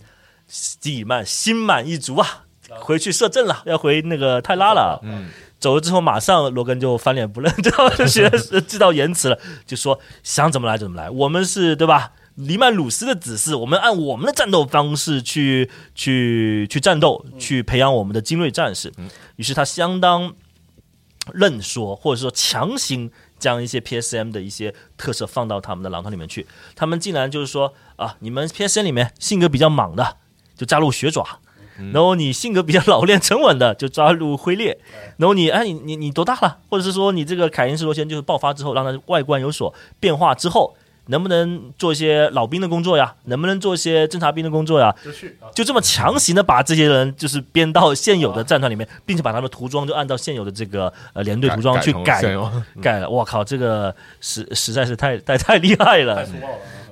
基里曼心满意足啊，回去摄政了，要回那个泰拉了。嗯，走了之后，马上罗根就翻脸不认，知 道就学知道言辞了，就说想怎么来怎么来，我们是对吧？黎曼鲁斯的指示，我们按我们的战斗方式去去去战斗，去培养我们的精锐战士。于是他相当认说，或者说强行将一些 PSM 的一些特色放到他们的狼团里面去。他们竟然就是说啊，你们 PSM 里面性格比较莽的，就加入血爪。然后你性格比较老练沉稳的，就加入灰猎。然后你哎，你你你多大了？或者是说你这个凯因斯罗先就是爆发之后，让它外观有所变化之后，能不能做一些老兵的工作呀？能不能做一些侦察兵的工作呀？就这么强行的把这些人就是编到现有的战团里面，并且把他的涂装就按照现有的这个呃连队涂装去改 改了。我靠，这个实实在是太太太厉害了。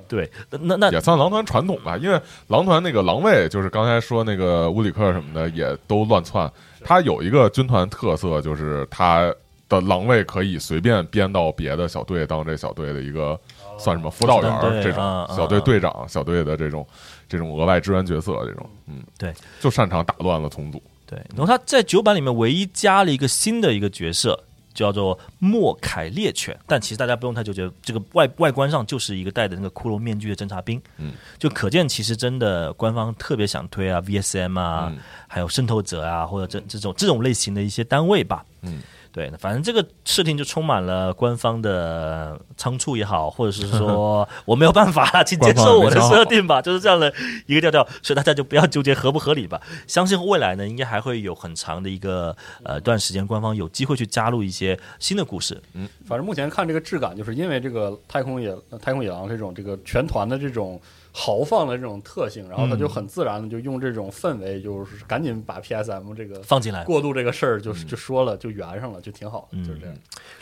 对，那那也算狼团传统吧，因为狼团那个狼卫，就是刚才说那个乌里克什么的，也都乱窜。他有一个军团特色，就是他的狼卫可以随便编到别的小队当这小队的一个算什么辅导员这种小队队长、小队的这种这种额外支援角色，这种嗯，对，就擅长打乱了重组。对，然后他在九版里面唯一加了一个新的一个角色，叫做莫凯猎犬。但其实大家不用太纠结，这个外外观上就是一个戴着那个骷髅面具的侦察兵，嗯，就可见其实真的官方特别想推啊 VSM 啊，嗯还有渗透者啊，或者这这种这种类型的一些单位吧，嗯。对，反正这个设定就充满了官方的仓促也好，或者是说 我没有办法了，请接受我的设定吧，就是这样的一个调调，所以大家就不要纠结合不合理吧。相信未来呢，应该还会有很长的一个呃段时间，官方有机会去加入一些新的故事。嗯反正目前看这个质感，就是因为这个太空野太空野狼这种这个全团的这种豪放的这种特性，然后他就很自然的就用这种氛围，就是赶紧把 PSM 这个放进来。过渡这个事儿，就是就说了，就圆上了，就挺好的，就是这样。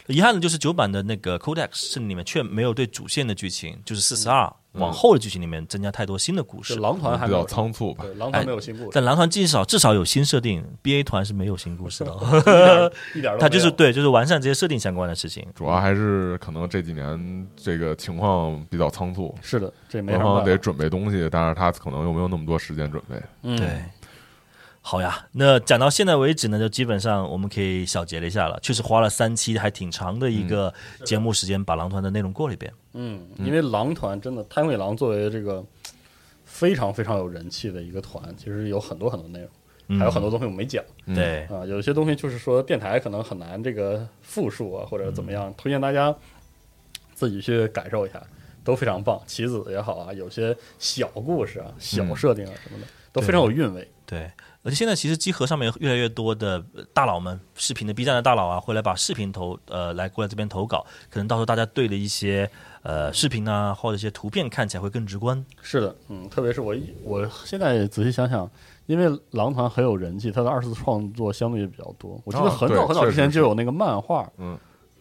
遗憾的就是九版的那个 Codex 是里面却没有对主线的剧情，就是四十二往后的剧情里面增加太多新的故事。狼团还比较仓促吧对，狼团没有新故事，但狼团至少至少有新设定，BA 团是没有新故事的哦。一点儿都它就是对，就是完善这些设定相关的事情。主要还是可能这几年这个情况比较仓促，是的，这没。方得准备东西，但是他可能又没有那么多时间准备。嗯，对，好呀，那讲到现在为止呢，就基本上我们可以小结了一下了。确实花了三期，还挺长的一个节目时间，把狼团的内容过了一遍。嗯，因为狼团真的太空野狼作为这个非常非常有人气的一个团，其实有很多很多内容，还有很多东西我没讲嗯对，啊。有些东西就是说电台可能很难这个复述啊，或者怎么样，推荐大家自己去感受一下，都非常棒。棋子也好啊，有些小故事啊、小设定啊什么的，都非常有韵味。对，而且现在其实集合上面有越来越多的呃大佬们，视频的 B 站的大佬啊，会来把视频投呃来过来这边投稿，可能到时候大家对的一些呃视频啊或者一些图片看起来会更直观。是的，嗯，特别是我一我现在仔细想想，因为狼团很有人气，他的二次创作相对也比较多。我记得很早很早之前就有那个漫画，嗯，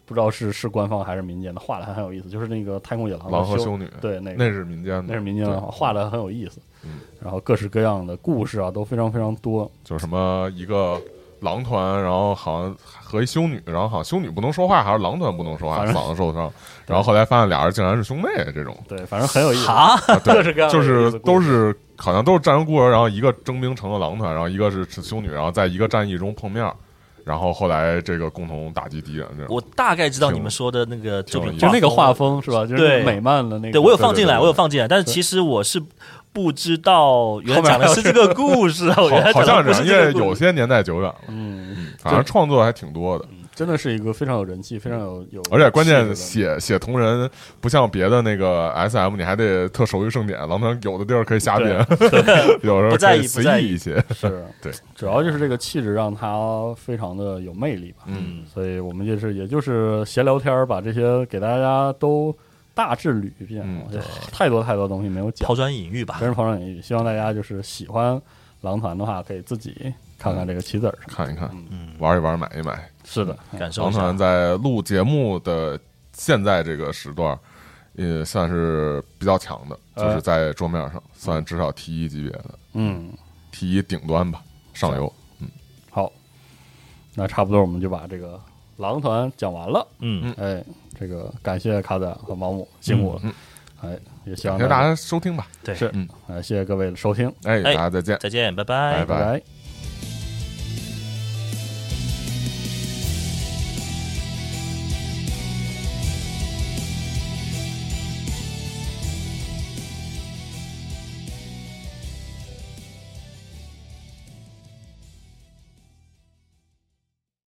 不知道是是官方还是民间的，画的还很有意思，就是那个太空野狼狼和修女，对那个那是民间的，那是民间的画，画的很有意思。嗯，然后各式各样的故事啊都非常非常多。就是什么一个狼团，然后好像和一修女，然后好像修女不能说话，还是狼团不能说话，嗓子受伤，然后后来发现俩人竟然是兄妹，这种。对，反正很有意思。啊对。各式各样的就是都是好像都是战人孤儿，然后一个征兵成了狼团，然后一个是是修女，然后在一个战役中碰面，然后后来这个共同打击敌人，我大概知道你们说的那个作品就那个画画风是吧？就是对美漫的那个。对我有放进来，我有放进来，但是其实我是不知道原来讲的是这个故事啊，我原来好像是因为是这个故事。有些年代久远了，嗯，反正创作还挺多的。真的是一个非常有人气、非常有有，而且关键写写同人不像别的那个 S M，你还得特熟于盛典，狼团有的地儿可以瞎编，有时候不在可以随意不在意意一些。是 对，主要就是这个气质让他非常的有魅力吧。嗯，所以我们就是也就是闲聊天儿，把这些给大家都大致捋一遍。嗯太多太多东西没有讲抛，砖引玉吧真，是抛砖引玉。希望大家就是喜欢狼团的话，可以自己看看这个棋子儿。看一看，嗯，玩一玩，买一买。是的，感受一下狼团。在录节目的现在这个时段，也算是比较强的，呃就是在桌面上算至少 T 一级别的嗯，T 一顶端吧，上游。嗯好，那差不多我们就把这个狼团讲完了。嗯，哎，这个感谢卡仔和毛姆辛苦了。嗯哎，也希望大家收听吧。对，是嗯，哎，谢谢各位的收听，哎，哎大家再见。再见，拜拜拜拜。